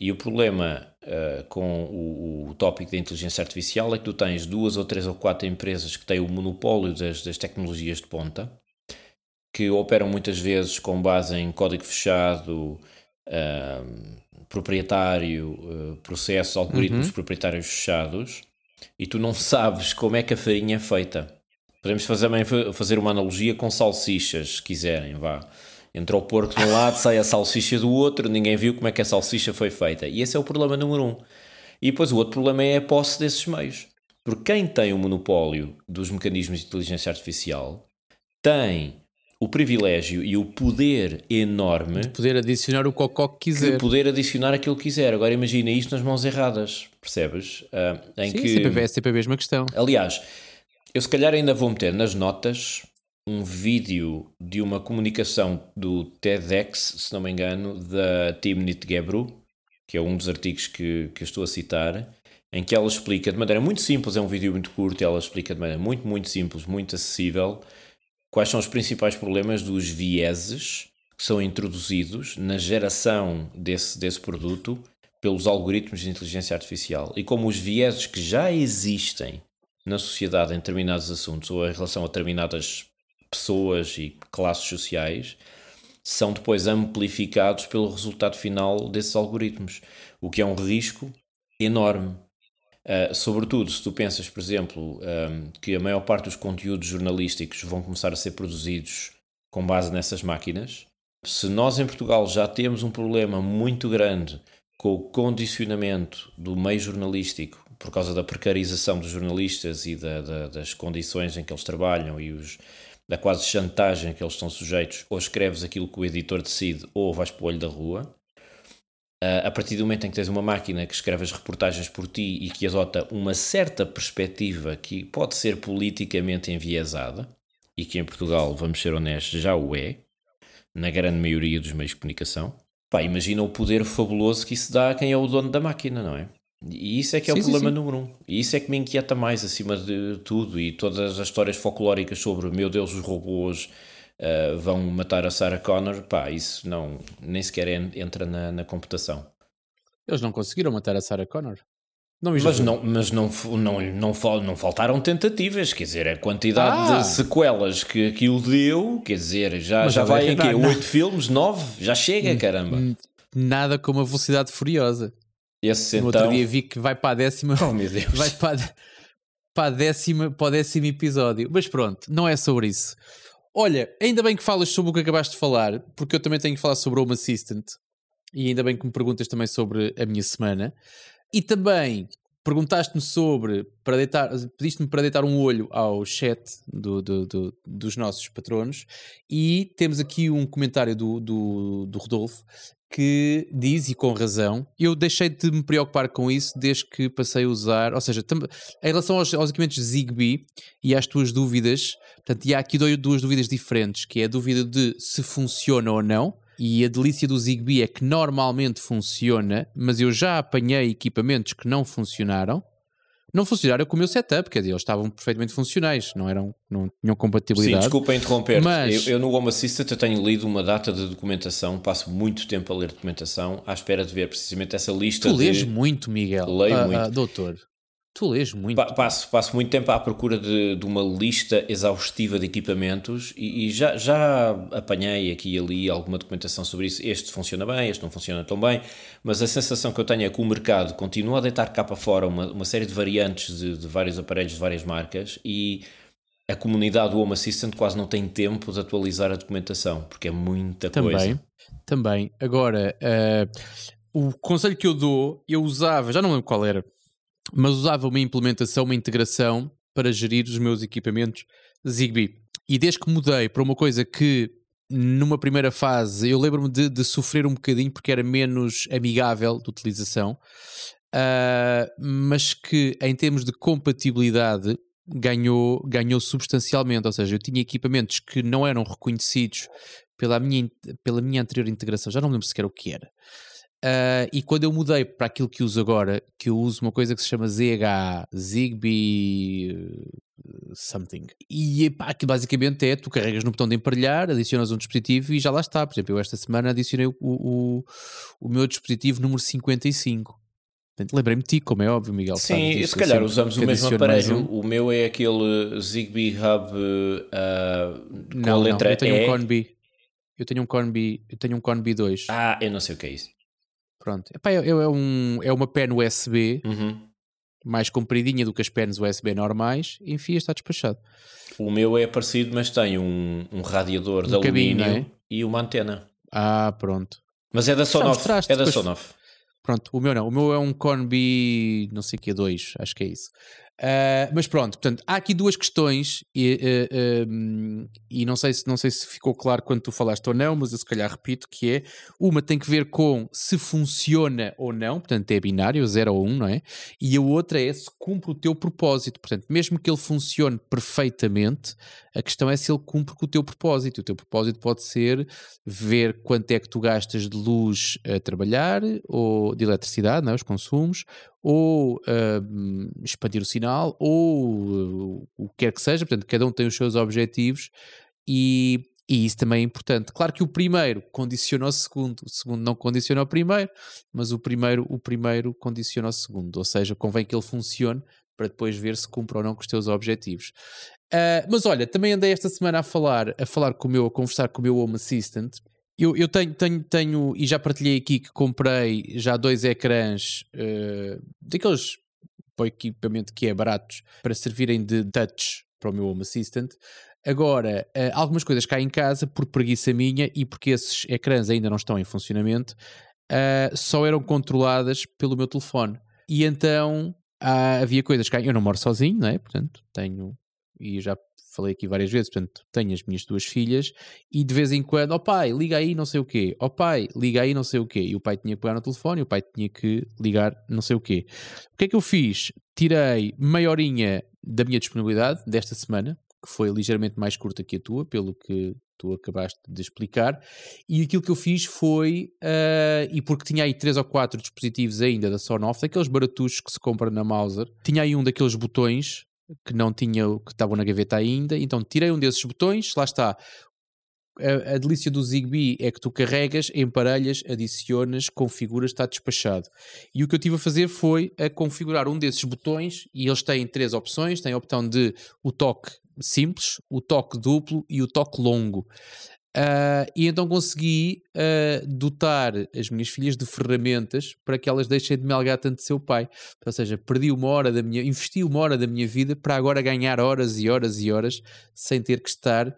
E o problema uh, com o, o tópico da inteligência artificial é que tu tens duas ou três ou quatro empresas que têm o monopólio das, das tecnologias de ponta, que operam muitas vezes com base em código fechado, uh, proprietário, uh, processos, algoritmos uhum. proprietários fechados, e tu não sabes como é que a farinha é feita. Podemos fazer, fazer uma analogia com salsichas, se quiserem, vá. Entrou o porco de um lado, sai a salsicha do outro, ninguém viu como é que a salsicha foi feita. E esse é o problema número um. E depois o outro problema é a posse desses meios. Porque quem tem o monopólio dos mecanismos de inteligência artificial tem o privilégio e o poder enorme de poder adicionar o cocó que quiser. De poder adicionar aquilo que quiser. Agora imagina isto nas mãos erradas, percebes? Uh, em Sim, que... sempre, é sempre a mesma questão. Aliás, eu se calhar ainda vou meter nas notas um vídeo de uma comunicação do TEDx, se não me engano, da Timnit Gebru, que é um dos artigos que, que eu estou a citar, em que ela explica de maneira muito simples, é um vídeo muito curto, ela explica de maneira muito, muito simples, muito acessível, quais são os principais problemas dos vieses que são introduzidos na geração desse, desse produto pelos algoritmos de inteligência artificial. E como os vieses que já existem na sociedade em determinados assuntos ou em relação a determinadas pessoas e classes sociais são depois amplificados pelo resultado final desses algoritmos, o que é um risco enorme. Uh, sobretudo se tu pensas, por exemplo, um, que a maior parte dos conteúdos jornalísticos vão começar a ser produzidos com base nessas máquinas, se nós em Portugal já temos um problema muito grande com o condicionamento do meio jornalístico por causa da precarização dos jornalistas e da, da, das condições em que eles trabalham e os, da quase chantagem que eles estão sujeitos, ou escreves aquilo que o editor decide, ou vais para o olho da rua. Uh, a partir do momento em que tens uma máquina que escreve as reportagens por ti e que adota uma certa perspectiva que pode ser politicamente enviesada, e que em Portugal, vamos ser honestos, já o é, na grande maioria dos meios de comunicação, pá, imagina o poder fabuloso que isso dá a quem é o dono da máquina, não é? E isso é que é sim, o problema sim, sim. número um. E isso é que me inquieta mais acima de tudo. E todas as histórias folclóricas sobre, meu Deus, os robôs uh, vão matar a Sarah Connor, pá, isso não, nem sequer entra na, na computação. Eles não conseguiram matar a Sarah Connor. Não mas não, mas não, não, não, não faltaram tentativas, quer dizer, a quantidade ah. de sequelas que aquilo deu, quer dizer, já, já vai em quê? Oito filmes? Nove? Já chega, caramba. Nada como a velocidade furiosa. Esse, no então... outro dia vi que vai para a décima. Oh meu Deus! Vai para, para, a décima, para o décimo episódio. Mas pronto, não é sobre isso. Olha, ainda bem que falas sobre o que acabaste de falar, porque eu também tenho que falar sobre o Home Assistant. E ainda bem que me perguntas também sobre a minha semana. E também perguntaste-me sobre, para deitar, pediste-me para deitar um olho ao chat do, do, do, dos nossos patronos. E temos aqui um comentário do, do, do Rodolfo que diz, e com razão, eu deixei de me preocupar com isso desde que passei a usar, ou seja, em relação aos, aos equipamentos Zigbee e às tuas dúvidas, portanto, e há aqui duas dúvidas diferentes, que é a dúvida de se funciona ou não, e a delícia do Zigbee é que normalmente funciona, mas eu já apanhei equipamentos que não funcionaram, não funcionaram com o meu setup, quer dizer, eles estavam perfeitamente funcionais, não eram, não tinham compatibilidade. Sim, desculpa interromper. Mas... Eu, eu, no Home Assistant eu tenho lido uma data de documentação, passo muito tempo a ler documentação, à espera de ver precisamente essa lista. Tu de... lês muito, Miguel. Leio uh, muito. Uh, doutor. Tu lês muito. Pa passo, passo muito tempo à procura de, de uma lista exaustiva de equipamentos e, e, já, já apanhei aqui e ali alguma documentação sobre isso. Este funciona bem, este não funciona tão bem, mas a sensação que eu tenho é que o mercado continua a deitar cá para fora uma, uma série de variantes de, de vários aparelhos de várias marcas e a comunidade do Home Assistant quase não tem tempo de atualizar a documentação, porque é muita também, coisa. Também. Agora, uh, o conselho que eu dou, eu usava, já não lembro qual era, mas usava uma implementação, uma integração para gerir os meus equipamentos Zigbee. E desde que mudei para uma coisa que numa primeira fase eu lembro-me de, de, sofrer um bocadinho porque era menos amigável de utilização, uh, mas que em termos de compatibilidade ganhou, ganhou substancialmente. Ou seja, eu tinha equipamentos que não eram reconhecidos pela minha, pela minha anterior integração, já não me lembro sequer o que era Uh, e quando eu mudei para aquilo que uso agora, que eu uso uma coisa que se chama ZH, Zigbee uh, something. E pá, que basicamente é, tu carregas no botão de emparelhar, adicionas um dispositivo e já lá está. Por exemplo, eu esta semana adicionei o, o, o meu dispositivo número 55. Lembrei-me de ti, como é óbvio, Miguel. Sim, se calhar usamos o mesmo aparelho. Um. O meu é aquele Zigbee Hub uh, com não, a letra não, eu tenho E. Um Conbi. Eu tenho um Conbi, eu tenho um Conbi 2. Ah, eu não sei o que é isso. Pronto. Epá, é, é, um, é uma pen USB uhum. mais compridinha do que as pens USB normais. Enfim, está despachado. O meu é parecido, mas tem um, um radiador um de alumínio é? e uma antena. Ah, pronto. Mas é da Sonoff. É da depois... Sonoff. Pronto, o meu não. O meu é um Conbi, não sei o que, 2, acho que é isso. Uh, mas pronto, portanto, há aqui duas questões e, uh, um, e não, sei se, não sei se ficou claro quando tu falaste ou não, mas eu se calhar repito que é, uma tem que ver com se funciona ou não, portanto é binário, 0 ou 1, um, não é? E a outra é se cumpre o teu propósito, portanto, mesmo que ele funcione perfeitamente, a questão é se ele cumpre com o teu propósito. O teu propósito pode ser ver quanto é que tu gastas de luz a trabalhar, ou de eletricidade, não é? os consumos, ou uh, expandir o sinal, ou uh, o que quer que seja. Portanto, cada um tem os seus objetivos e, e isso também é importante. Claro que o primeiro condiciona o segundo, o segundo não condiciona o primeiro, mas o primeiro, o primeiro condiciona o segundo. Ou seja, convém que ele funcione para depois ver se cumpre ou não com os teus objetivos. Uh, mas olha, também andei esta semana a falar, a falar com o meu, a conversar com o meu Home Assistant eu, eu tenho, tenho, tenho, e já partilhei aqui que comprei já dois ecrãs uh, daqueles para equipamento que é baratos para servirem de touch para o meu Home Assistant. Agora, uh, algumas coisas cá em casa, por preguiça minha e porque esses ecrãs ainda não estão em funcionamento, uh, só eram controladas pelo meu telefone. E então havia coisas cá. Eu não moro sozinho, não é? Portanto, tenho. E já falei aqui várias vezes, portanto, tenho as minhas duas filhas e de vez em quando, ó oh pai, liga aí não sei o quê, ó oh pai, liga aí não sei o quê, e o pai tinha que pegar no telefone o pai tinha que ligar não sei o quê. O que é que eu fiz? Tirei meia horinha da minha disponibilidade desta semana, que foi ligeiramente mais curta que a tua, pelo que tu acabaste de explicar, e aquilo que eu fiz foi, uh, e porque tinha aí três ou quatro dispositivos ainda da Sonoff, daqueles baratuchos que se compra na Mauser, tinha aí um daqueles botões que não tinha, que estavam na gaveta ainda, então tirei um desses botões, lá está. A, a, delícia do Zigbee é que tu carregas, emparelhas, adicionas, configuras, está despachado. E o que eu tive a fazer foi a configurar um desses botões, e eles têm três opções: tem a opção de o toque simples, o toque duplo e o toque longo. Uh, e então consegui uh, dotar as minhas filhas de ferramentas para que elas deixem de me algar tanto de seu pai. Ou seja, perdi uma hora da minha, investi uma hora da minha vida para agora ganhar horas e horas e horas sem ter que estar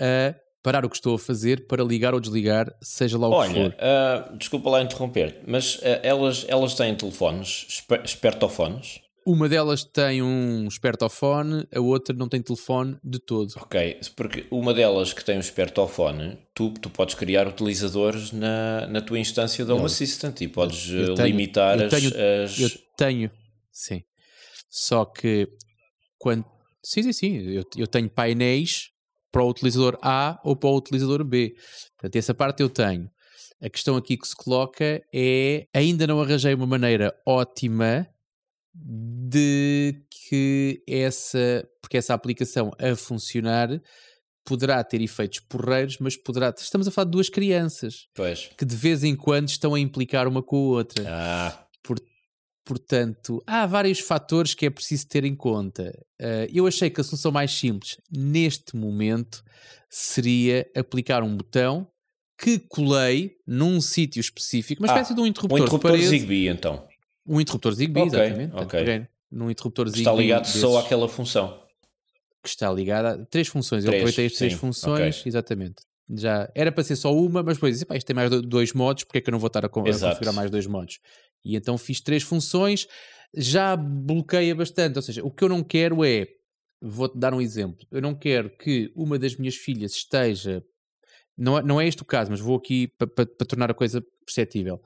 a parar o que estou a fazer para ligar ou desligar, seja lá o Olha, que for. Uh, desculpa lá interromper, mas elas, elas têm telefones, espertofones? Uma delas tem um espertofone, a outra não tem telefone de todo. Ok, porque uma delas que tem um espertofone, tu, tu podes criar utilizadores na, na tua instância da Home Assistant e podes eh, tenho, limitar eu tenho, as, as, Eu tenho, sim. Só que quando. Sim, sim, sim. Eu, eu tenho painéis para o utilizador A ou para o utilizador B. Portanto, essa parte eu tenho. A questão aqui que se coloca é: ainda não arranjei uma maneira ótima de que essa, porque essa aplicação a funcionar poderá ter efeitos porreiros, mas poderá. Estamos a falar de duas crianças pois. que de vez em quando estão a implicar uma com a outra. Ah. Por, portanto, há vários fatores que é preciso ter em conta. Uh, eu achei que a solução mais simples neste momento seria aplicar um botão que colei num sítio específico, uma espécie ah, de um interruptor, um interruptor de parede. Zigbee, então. Um interruptor Zigbee, okay, exatamente. Okay. num interruptor Zigbee. Está ligado desses, só àquela função. Que está ligado a três funções. Três, Eu aproveitei as três funções, okay. exatamente. Já era para ser só uma, mas depois disse, isto tem mais dois modos, porque é que eu não vou estar a, a configurar mais dois modos? E então fiz três funções, já bloqueia bastante. Ou seja, o que eu não quero é, vou-te dar um exemplo, eu não quero que uma das minhas filhas esteja. Não, é, não é este o caso, mas vou aqui para pa, pa tornar a coisa perceptível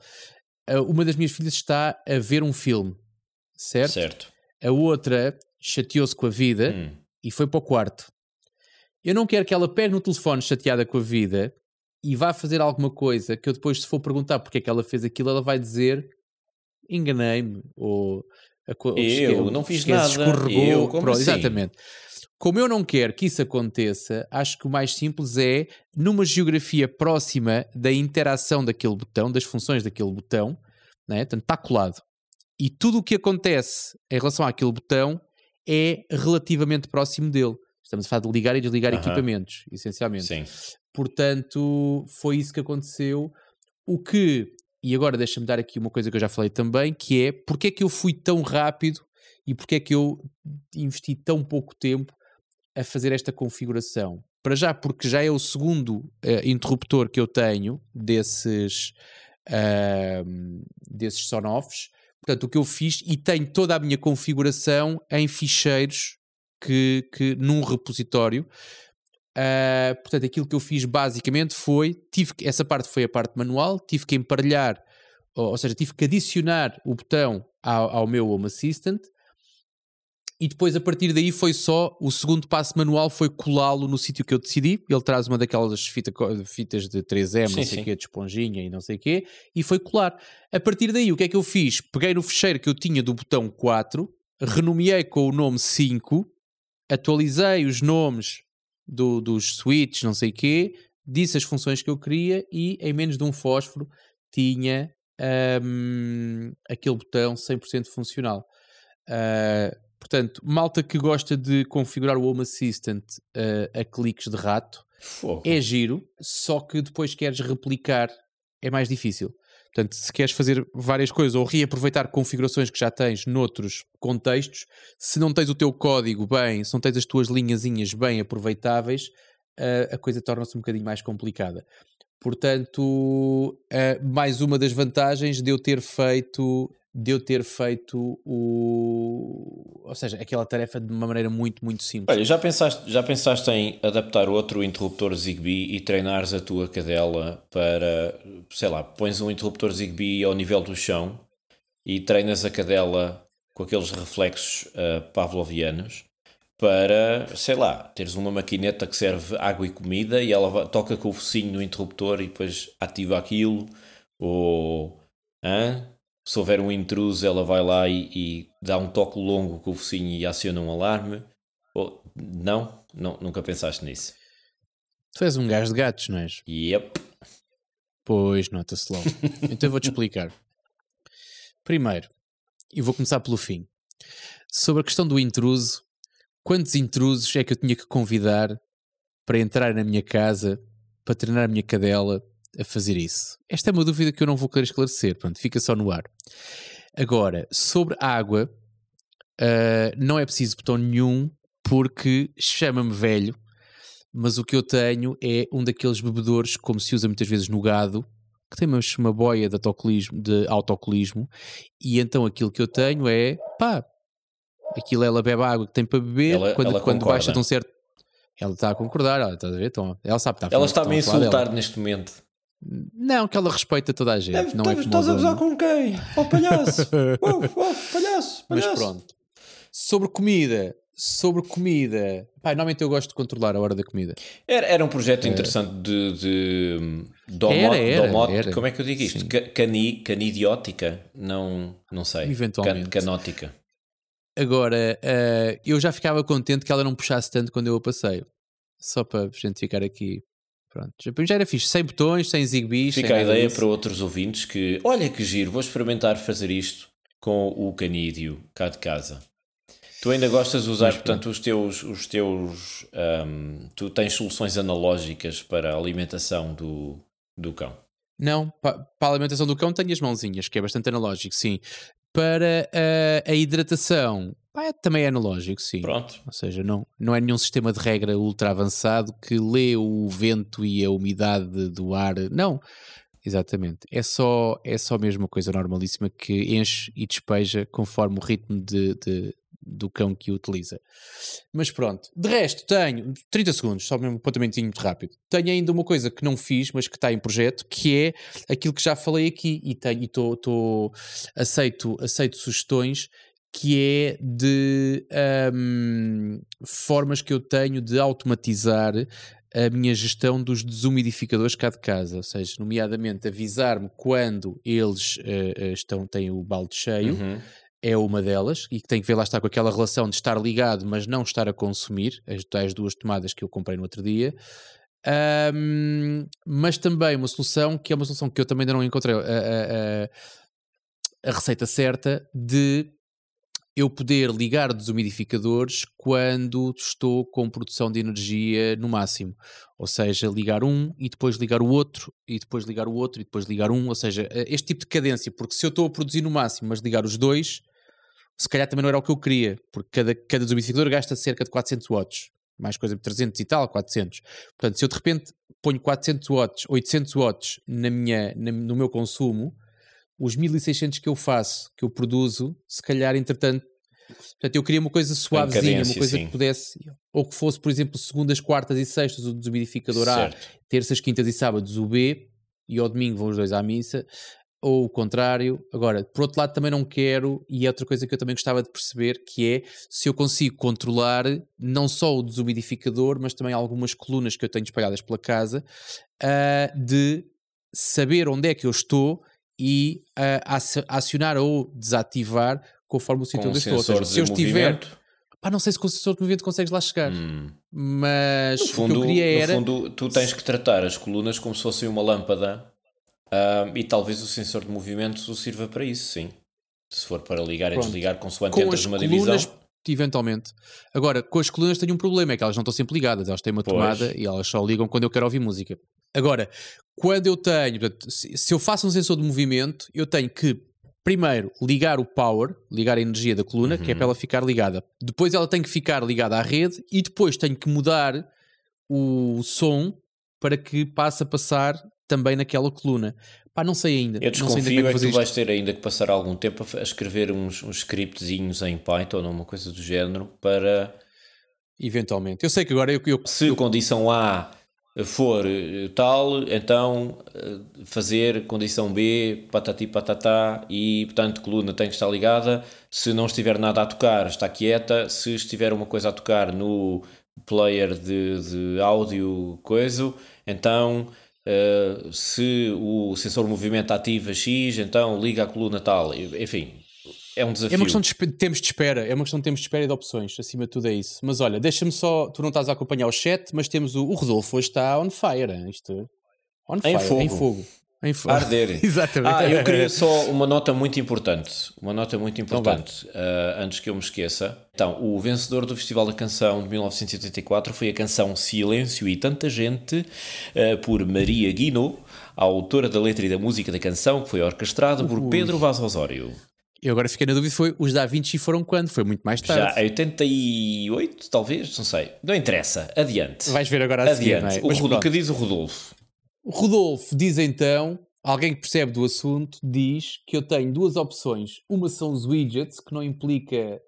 uma das minhas filhas está a ver um filme, certo? Certo. A outra chateou-se com a vida hum. e foi para o quarto. Eu não quero que ela pegue no telefone chateada com a vida e vai fazer alguma coisa que eu depois, se for perguntar porque é que ela fez aquilo, ela vai dizer enganei-me ou, ou eu não fiz nada. Escorregou, eu, como assim? Exatamente. Como eu não quero que isso aconteça, acho que o mais simples é, numa geografia próxima da interação daquele botão, das funções daquele botão, né? portanto está colado. E tudo o que acontece em relação àquele botão é relativamente próximo dele. Estamos a falar de ligar e desligar equipamentos, essencialmente. Sim. Portanto, foi isso que aconteceu. O que, e agora deixa-me dar aqui uma coisa que eu já falei também, que é porque é que eu fui tão rápido e porque é que eu investi tão pouco tempo a fazer esta configuração. Para já, porque já é o segundo uh, interruptor que eu tenho desses, uh, desses son-offs. Portanto, o que eu fiz, e tenho toda a minha configuração em ficheiros que, que num repositório. Uh, portanto, aquilo que eu fiz basicamente foi, tive que, essa parte foi a parte manual, tive que emparelhar, ou, ou seja, tive que adicionar o botão ao, ao meu Home Assistant, e depois a partir daí foi só o segundo passo manual foi colá-lo no sítio que eu decidi. Ele traz uma daquelas fita, fitas de 3M, sim, não sei o quê, de esponjinha e não sei o quê, e foi colar. A partir daí, o que é que eu fiz? Peguei no fecheiro que eu tinha do botão 4, renomeei com o nome 5, atualizei os nomes do, dos switches, não sei quê, disse as funções que eu queria e em menos de um fósforo tinha um, aquele botão 100% funcional. Uh, Portanto, malta que gosta de configurar o Home Assistant uh, a cliques de rato, Fogo. é giro, só que depois queres replicar, é mais difícil. Portanto, se queres fazer várias coisas ou reaproveitar configurações que já tens noutros contextos, se não tens o teu código bem, se não tens as tuas linhazinhas bem aproveitáveis, uh, a coisa torna-se um bocadinho mais complicada. Portanto, uh, mais uma das vantagens de eu ter feito de eu ter feito o. Ou seja, aquela tarefa de uma maneira muito, muito simples. Olha, já pensaste, já pensaste em adaptar outro interruptor Zigbee e treinares a tua cadela para, sei lá, pões um interruptor Zigbee ao nível do chão e treinas a cadela com aqueles reflexos uh, pavlovianos para, sei lá, teres uma maquineta que serve água e comida e ela toca com o focinho no interruptor e depois ativa aquilo, ou. Hã? Se houver um intruso, ela vai lá e, e dá um toque longo com o focinho e aciona um alarme. Ou, não, não, nunca pensaste nisso. Tu és um gajo de gatos, não és? Yep. Pois, nota-se logo. então eu vou-te explicar. Primeiro, e vou começar pelo fim. Sobre a questão do intruso, quantos intrusos é que eu tinha que convidar para entrar na minha casa, para treinar a minha cadela, a fazer isso? Esta é uma dúvida que eu não vou querer esclarecer, pronto, fica só no ar. Agora, sobre água, uh, não é preciso botão nenhum, porque chama-me velho, mas o que eu tenho é um daqueles bebedores, como se usa muitas vezes no gado, que tem uma, boia de autocolismo, de autocolismo, e então aquilo que eu tenho é, pá, aquilo ela bebe a água que tem para beber, ela, quando, ela quando baixa de um certo... Ela está a concordar, ela, está a ver? Então, ela sabe, está a Ela está-me a insultar neste momento. Não, que ela respeita toda a gente. Deve, não é estás a gozar com quem? Oh, palhaço! oh, oh, palhaço! Palhaço! Mas pronto. Sobre comida, sobre comida. Pai, normalmente eu gosto de controlar a hora da comida. Era, era um projeto é. interessante de, de domot, era, era, era. como é que eu digo isto? Cani, canidiótica? Não, não sei. Eventualmente. Can, canótica. Agora, uh, eu já ficava contente que ela não puxasse tanto quando eu a passeio. Só para a gente ficar aqui Pronto, já era fixe, sem botões, sem zigbees. Fica a ideia para outros ouvintes que, olha que giro, vou experimentar fazer isto com o canídeo cá de casa. Tu ainda gostas de usar, Mas, portanto, os teus, os teus um, tu tens soluções analógicas para a alimentação do, do cão? Não, para, para a alimentação do cão tenho as mãozinhas, que é bastante analógico, sim. Para a, a hidratação, Pá, também é analógico, sim. Pronto. Ou seja, não, não é nenhum sistema de regra ultra avançado que lê o vento e a umidade do ar. Não. Exatamente. É só, é só a mesma coisa normalíssima que enche e despeja conforme o ritmo de, de do cão que o utiliza. Mas pronto. De resto, tenho 30 segundos, só mesmo um apontamentinho muito rápido. Tenho ainda uma coisa que não fiz, mas que está em projeto, que é aquilo que já falei aqui e tenho e tô, tô, aceito, aceito sugestões que é de um, formas que eu tenho de automatizar a minha gestão dos desumidificadores cá de casa, ou seja, nomeadamente avisar-me quando eles uh, estão, têm o balde cheio, uhum. é uma delas, e que tem que ver lá estar com aquela relação de estar ligado, mas não estar a consumir, as tais duas tomadas que eu comprei no outro dia. Um, mas também uma solução que é uma solução que eu também ainda não encontrei a, a, a, a receita certa de eu poder ligar desumidificadores quando estou com produção de energia no máximo. Ou seja, ligar um e depois ligar o outro, e depois ligar o outro, e depois ligar um. Ou seja, eh, este tipo de cadência, porque se eu estou a produzir no máximo, mas ligar os dois, se calhar também não era o que eu queria, porque cada, cada desumidificador gasta cerca de 400 watts. Mais coisa de 300 e tal, 400. Portanto, se eu de repente ponho 400 watts, 800 watts na minha, na, no meu consumo, os 1600 que eu faço, que eu produzo, se calhar, entretanto, portanto, eu queria uma coisa suavezinha, uma coisa sim. que pudesse, ou que fosse, por exemplo, segundas, quartas e sextas o desumidificador certo. A, terças, quintas e sábados o B, e ao domingo vão os dois à missa, ou o contrário. Agora, por outro lado, também não quero, e é outra coisa que eu também gostava de perceber, que é se eu consigo controlar não só o desumidificador, mas também algumas colunas que eu tenho espalhadas pela casa, uh, de saber onde é que eu estou e uh, acionar ou desativar conforme o sítio onde estou. Seja, se eu estiver. Pá, não sei se com o sensor de movimento consegues lá chegar. Hum. Mas no fundo, o que eu queria era. No fundo, tu tens que tratar as colunas como se fosse uma lâmpada uh, e talvez o sensor de movimento sirva para isso, sim. Se for para ligar Pronto. e desligar consoante com entras numa divisão. Eventualmente. Agora, com as colunas tenho um problema, é que elas não estão sempre ligadas, elas têm uma pois. tomada e elas só ligam quando eu quero ouvir música. Agora, quando eu tenho, se eu faço um sensor de movimento, eu tenho que primeiro ligar o power, ligar a energia da coluna, uhum. que é para ela ficar ligada. Depois ela tem que ficar ligada à rede e depois tenho que mudar o som para que passe a passar também naquela coluna. Pá, não sei ainda. Eu desconfio não sei ainda é que tu isto. vais ter ainda que passar algum tempo a escrever uns, uns scriptzinhos em Python ou uma coisa do género para... Eventualmente. Eu sei que agora eu... eu Se eu... condição A for eh, tal, então eh, fazer condição B, patati patatá, e portanto coluna tem que estar ligada. Se não estiver nada a tocar, está quieta. Se estiver uma coisa a tocar no player de, de áudio, coisa, então uh, se o sensor de movimento ativa X, então liga a coluna tal. Enfim, é um desafio. É uma questão de tempos de espera, é uma questão de tempos de espera e de opções, acima de tudo é isso. Mas olha, deixa-me só, tu não estás a acompanhar o chat, mas temos o, o Rodolfo hoje está on fire, hein? isto on fire, em fogo. Em fogo. Em fogo. Arder. Exatamente. Ah, eu queria só uma nota muito importante, uma nota muito então importante, então, uh, antes que eu me esqueça. Então, o vencedor do Festival da Canção de 1984 foi a canção Silêncio e Tanta Gente, uh, por Maria Guino, a autora da letra e da música da canção, que foi orquestrada por Pedro Vaz Osório. Eu agora fiquei na dúvida, foi, os Da Vinci foram quando? Foi muito mais tarde. Já, 88, talvez, não sei. Não interessa, adiante. Vais ver agora a adiante. seguir, é? O, que diz o Rodolfo? Rodolfo diz então, alguém que percebe do assunto, diz que eu tenho duas opções. Uma são os widgets, que não implica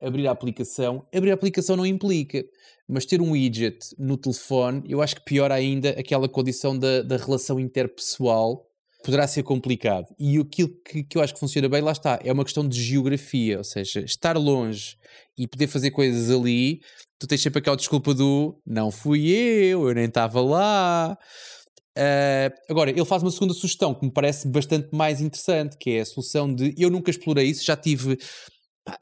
abrir a aplicação. Abrir a aplicação não implica, mas ter um widget no telefone, eu acho que pior ainda aquela condição da, da relação interpessoal poderá ser complicado. E aquilo que, que eu acho que funciona bem, lá está, é uma questão de geografia, ou seja, estar longe e poder fazer coisas ali, tu tens sempre aquela desculpa do não fui eu, eu nem estava lá. Uh, agora, ele faz uma segunda sugestão que me parece bastante mais interessante, que é a solução de eu nunca explorei isso, já tive.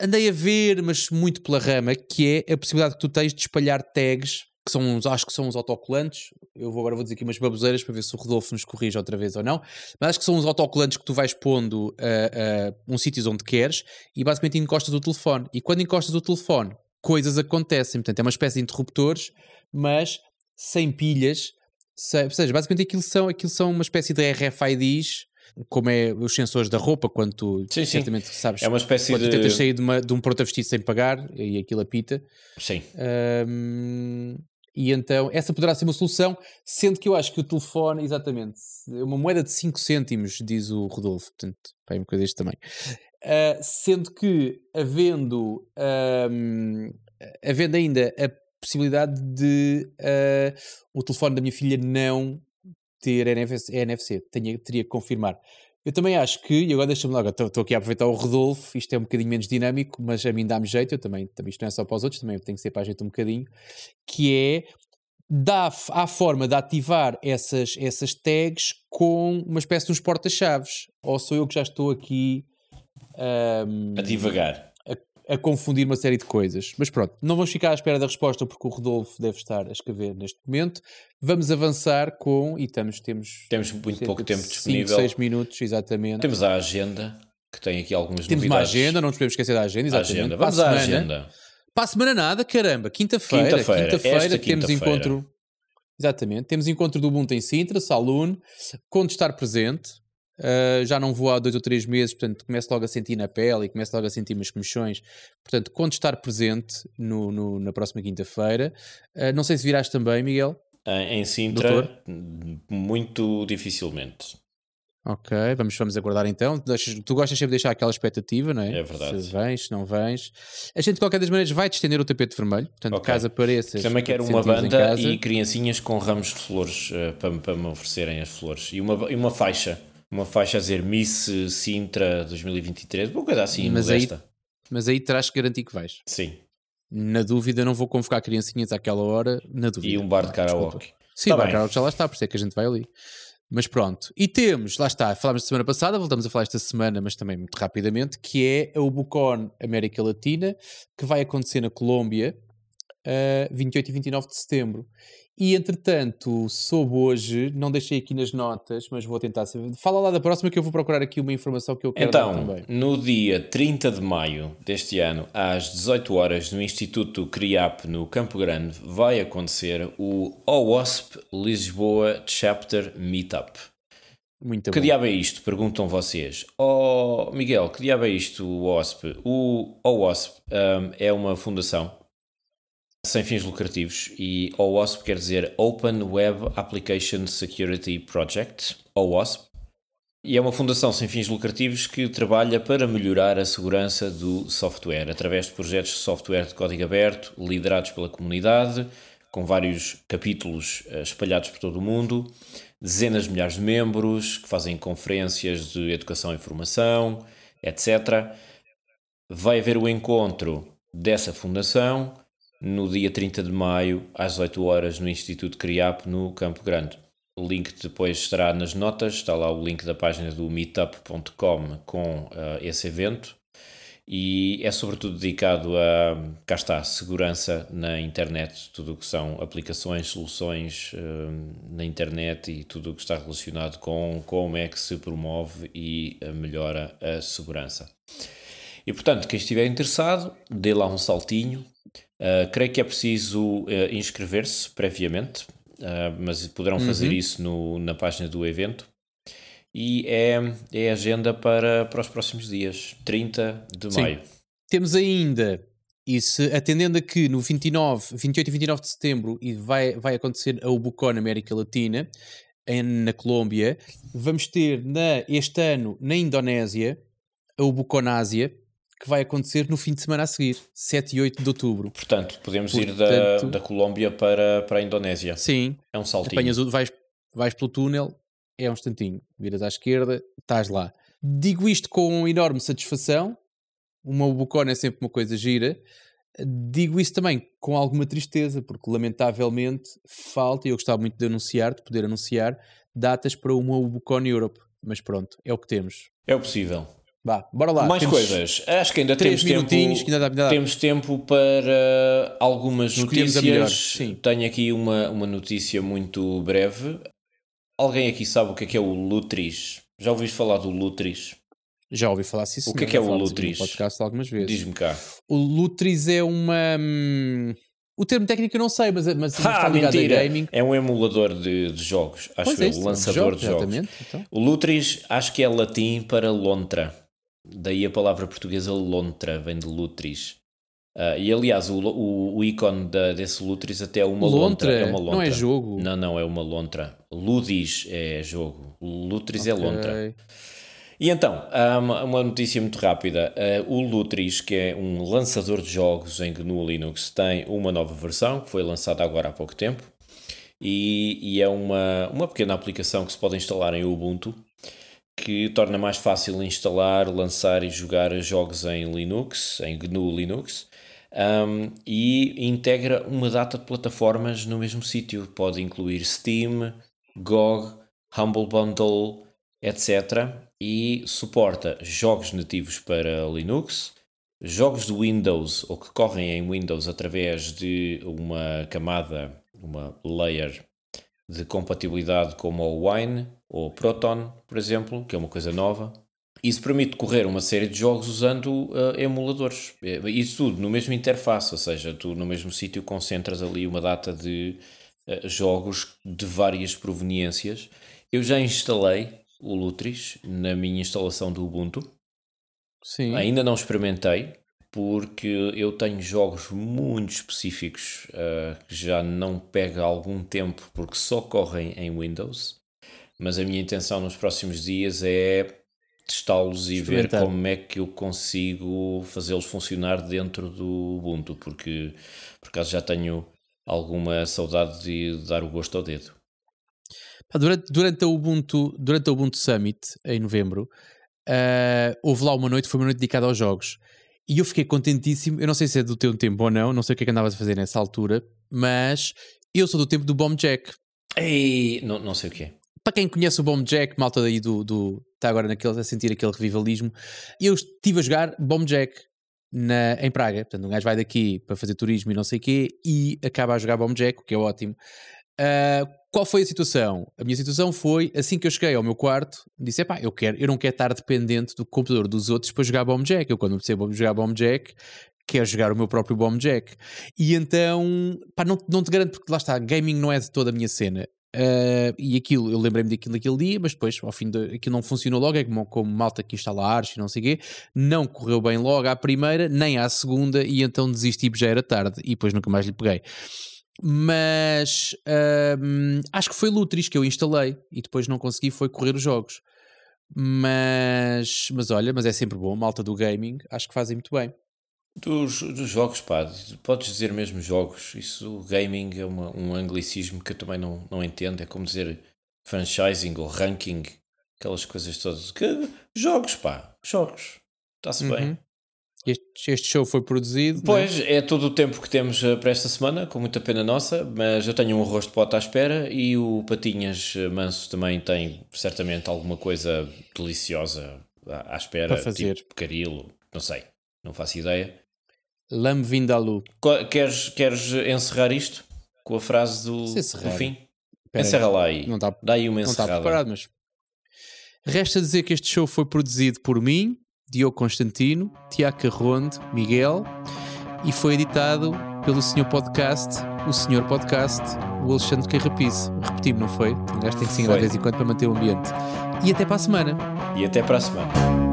Andei a ver, mas muito pela rama, que é a possibilidade que tu tens de espalhar tags que são, acho que são os autocolantes. Eu vou, agora vou dizer aqui umas baboseiras para ver se o Rodolfo nos corrige outra vez ou não. Mas acho que são os autocolantes que tu vais pondo a uh, uh, um sítio onde queres e basicamente encostas o telefone. E quando encostas o telefone, coisas acontecem. Portanto, é uma espécie de interruptores, mas sem pilhas. Ou seja, basicamente aquilo são, aquilo são uma espécie de RFIDs como é os sensores da roupa, quando tu sim, certamente sim. sabes. É uma espécie quando de. tentas sair de, uma, de um pronto a vestir sem pagar e aquilo apita. Sim. Um, e então essa poderá ser uma solução, sendo que eu acho que o telefone, exatamente, uma moeda de 5 cêntimos, diz o Rodolfo, portanto, é uma coisa deste também. Uh, sendo que, havendo, um, havendo ainda a possibilidade de uh, o telefone da minha filha não ter NFC, NFC tenha, teria que confirmar. Eu também acho que, e agora deixa-me logo, estou aqui a aproveitar o Rodolfo, isto é um bocadinho menos dinâmico, mas a mim dá-me jeito, eu também, também, isto não é só para os outros, também tem que ser para a gente um bocadinho, que é dá, há forma de ativar essas, essas tags com uma espécie de uns porta-chaves. Ou sou eu que já estou aqui um, a divagar. A, confundir uma série de coisas. Mas pronto, não vamos ficar à espera da resposta porque o Rodolfo deve estar a escrever neste momento. Vamos avançar com, e estamos, temos, temos muito pouco tempo disponível. 5, 6 minutos, exatamente. Temos a agenda, que tem aqui algumas temos novidades. Temos uma agenda, não nos podemos esquecer da agenda, exatamente. Agenda. Vamos à agenda. Para a semana nada, caramba, quinta-feira. Quinta-feira, quinta temos encontro. Exatamente, temos encontro do Ubuntu em Sintra, Saloon, conto estar presente. Uh, já não vou há dois ou três meses, portanto começo logo a sentir na pele e começo logo a sentir umas comichões. Portanto, conto estar presente no, no na próxima quinta-feira. Uh, não sei se virás também, Miguel. Em Sintra, Doutor? muito dificilmente. Ok, vamos, vamos aguardar então. Tu gostas sempre de deixar aquela expectativa, não é? É verdade. Se vens, se não vens. A gente, de qualquer das maneiras, vai-te estender o tapete vermelho. Portanto, okay. caso apareças. Também quero uma banda e criancinhas com ramos de flores uh, para, para me oferecerem as flores. E uma, e uma faixa. Uma faixa a dizer Miss Sintra 2023, uma coisa assim, mas aí, mas aí terás que garantir que vais. Sim. Na dúvida, não vou convocar criancinhas àquela hora. Na dúvida. E um bar de karaoke. Sim, tá o bar de karaoke já lá está, por isso é que a gente vai ali. Mas pronto. E temos, lá está, falámos semana passada, voltamos a falar esta semana, mas também muito rapidamente, que é a Ubucon América Latina, que vai acontecer na Colômbia, uh, 28 e 29 de setembro. E entretanto, soube hoje, não deixei aqui nas notas, mas vou tentar saber. Fala lá da próxima que eu vou procurar aqui uma informação que eu quero então, também. no dia 30 de maio deste ano, às 18 horas, no Instituto CRIAP, no Campo Grande, vai acontecer o OWASP Lisboa Chapter Meetup. Muito que bom. diabo é isto? Perguntam vocês. Oh, Miguel, que diabo é isto, o OWASP? O OWASP um, é uma fundação sem fins lucrativos e OWASP quer dizer Open Web Application Security Project, OWASP, e é uma fundação sem fins lucrativos que trabalha para melhorar a segurança do software através de projetos de software de código aberto liderados pela comunidade, com vários capítulos eh, espalhados por todo o mundo, dezenas de milhares de membros que fazem conferências de educação e formação, etc. Vai haver o encontro dessa fundação no dia 30 de maio, às 8 horas, no Instituto CRIAP, no Campo Grande. O link depois estará nas notas, está lá o link da página do meetup.com com uh, esse evento e é sobretudo dedicado a, cá está, segurança na internet, tudo o que são aplicações, soluções uh, na internet e tudo o que está relacionado com como é que se promove e melhora a segurança. E portanto, quem estiver interessado, dê lá um saltinho, Uh, creio que é preciso uh, inscrever-se previamente, uh, mas poderão uhum. fazer isso no, na página do evento. E é, é agenda para, para os próximos dias, 30 de Sim. maio. Temos ainda, e se, atendendo a que no 29, 28 e 29 de setembro e vai, vai acontecer a Ubucon América Latina, em, na Colômbia, vamos ter na, este ano na Indonésia a Ubucon Ásia, que vai acontecer no fim de semana a seguir, 7 e 8 de outubro. Portanto, podemos Portanto, ir da, da Colômbia para, para a Indonésia. Sim. É um saltinho. Apanhas, vais, vais pelo túnel, é um instantinho. Viras à esquerda, estás lá. Digo isto com enorme satisfação. Uma bucona é sempre uma coisa gira. Digo isso também com alguma tristeza, porque lamentavelmente falta, e eu gostava muito de anunciar, de poder anunciar, datas para uma Ubucon Europe. Mas pronto, é o que temos. É o possível. Vá, bora lá. Mais temos coisas. Acho que ainda temos tempo. Que ainda dá, ainda dá. Temos tempo para algumas notícias. Tenho aqui uma, uma notícia muito breve. Alguém aqui sabe o que é que é o Lutris? Já ouviste falar do Lutris? Já ouvi falar sim, O que é que é o Lutris? podcast algumas vezes. Diz-me cá. O Lutris é uma. Hum, o termo técnico eu não sei, mas, mas ah, está ligado mentira. gaming. É um emulador de, de jogos, acho pois eu, é, lançador de jogos. De jogos. Então. O Lutris acho que é latim para lontra. Daí a palavra portuguesa lontra, vem de lutris. Uh, e aliás, o, o, o ícone da, desse lutris até é uma lontra, lontra. É uma lontra. Não é jogo? Não, não, é uma lontra. Ludis é jogo. Lutris é okay. é lontra. E então, uma, notícia muito rápida. Uh, o Lutris, que é um lançador de jogos em GNU Linux, tem uma nova versão que foi lançada agora há pouco tempo. E, e é uma, uma pequena aplicação que se pode instalar em Ubuntu que torna mais fácil instalar, lançar e jogar jogos em Linux, em GNU Linux. um, e integra uma data de plataformas no mesmo sítio. Pode incluir Steam, GOG, Humble Bundle, etc. E suporta jogos nativos para Linux, jogos de Windows ou que correm em Windows através de uma camada, uma layer de compatibilidade como o Wine ou Proton, por exemplo, que é uma coisa nova. Isso permite correr uma série de jogos usando uh, emuladores. Isso tudo no mesmo interface, ou seja, tu no mesmo sítio concentras ali uma data de uh, jogos de várias proveniências. Eu já instalei o Lutris na minha instalação do Ubuntu. Sim. Ainda não experimentei, porque eu tenho jogos muito específicos uh, que já não pega algum tempo porque só correm em Windows. Mas a minha intenção nos próximos dias é testá-los e ver como é que eu consigo fazê-los funcionar dentro do Ubuntu, porque por acaso já tenho alguma saudade de dar o gosto ao dedo. Durante, durante, a Ubuntu, durante a Ubuntu Summit, em novembro, uh, houve lá uma noite, foi uma noite dedicada aos jogos. E eu fiquei contentíssimo. Eu não sei se é do teu tempo ou não, não sei o que é que andavas a fazer nessa altura, mas eu sou do tempo do Bomb Jack. Ei, não, não sei o que é. Para quem conhece o Bomb Jack, malta daí do, do. está agora naquele, a sentir aquele revivalismo. Eu estive a jogar Bomb Jack na, em Praga. Portanto, um gajo vai daqui para fazer turismo e não sei o quê e acaba a jogar Bomb Jack, o que é ótimo. Uh, qual foi a situação? A minha situação foi, assim que eu cheguei ao meu quarto, disse, pá, eu, quero, eu não quero estar dependente do computador dos outros para jogar Bomb Jack. Eu quando percebo jogar Bomb Jack, quero jogar o meu próprio Bomb Jack. E então, pá, não, não te garanto, porque lá está, gaming não é de toda a minha cena. Uh, e aquilo, eu lembrei-me daquilo naquele dia, mas depois, ao fim de, aquilo não funcionou logo, é como, como malta que instala Arch e não sei o quê, não correu bem logo à primeira, nem à segunda, e então desisti, já era tarde, e depois nunca mais lhe peguei. Mas hum, acho que foi Lutris que eu instalei e depois não consegui foi correr os jogos. Mas, mas olha, mas é sempre bom, malta do gaming, acho que fazem muito bem. Dos, dos jogos, pá, podes dizer mesmo jogos. Isso, gaming é uma, um anglicismo que eu também não, não entendo. É como dizer franchising ou ranking, aquelas coisas todas. Que, jogos, pá, jogos. Está-se uhum. bem. Este, show foi produzido. É? Pois, é? é todo o tempo que temos eh, para esta semana, com muita pena nossa, mas eu tenho um de pote à espera e o Patinhas eh, Manso também tem certamente alguma coisa deliciosa à espera. Para fazer. Tipo carilo, não sei, não faço ideia. Lame Vindaloo. Queres, queres encerrar isto com a frase do, do fim? Pera Encerra aí. lá aí. Não tá, Dá aí uma encerrada. Não está preparado, mas... Resta dizer que este show foi produzido por mim, Diogo Constantino, Tiago Carronde, Miguel e foi editado pelo Senhor Podcast, o Senhor Podcast, o Alexandre Carrapice. Repetimos, não foi? O gajo tem que se de vez em quando para manter o ambiente. E até para a semana. E até para a semana.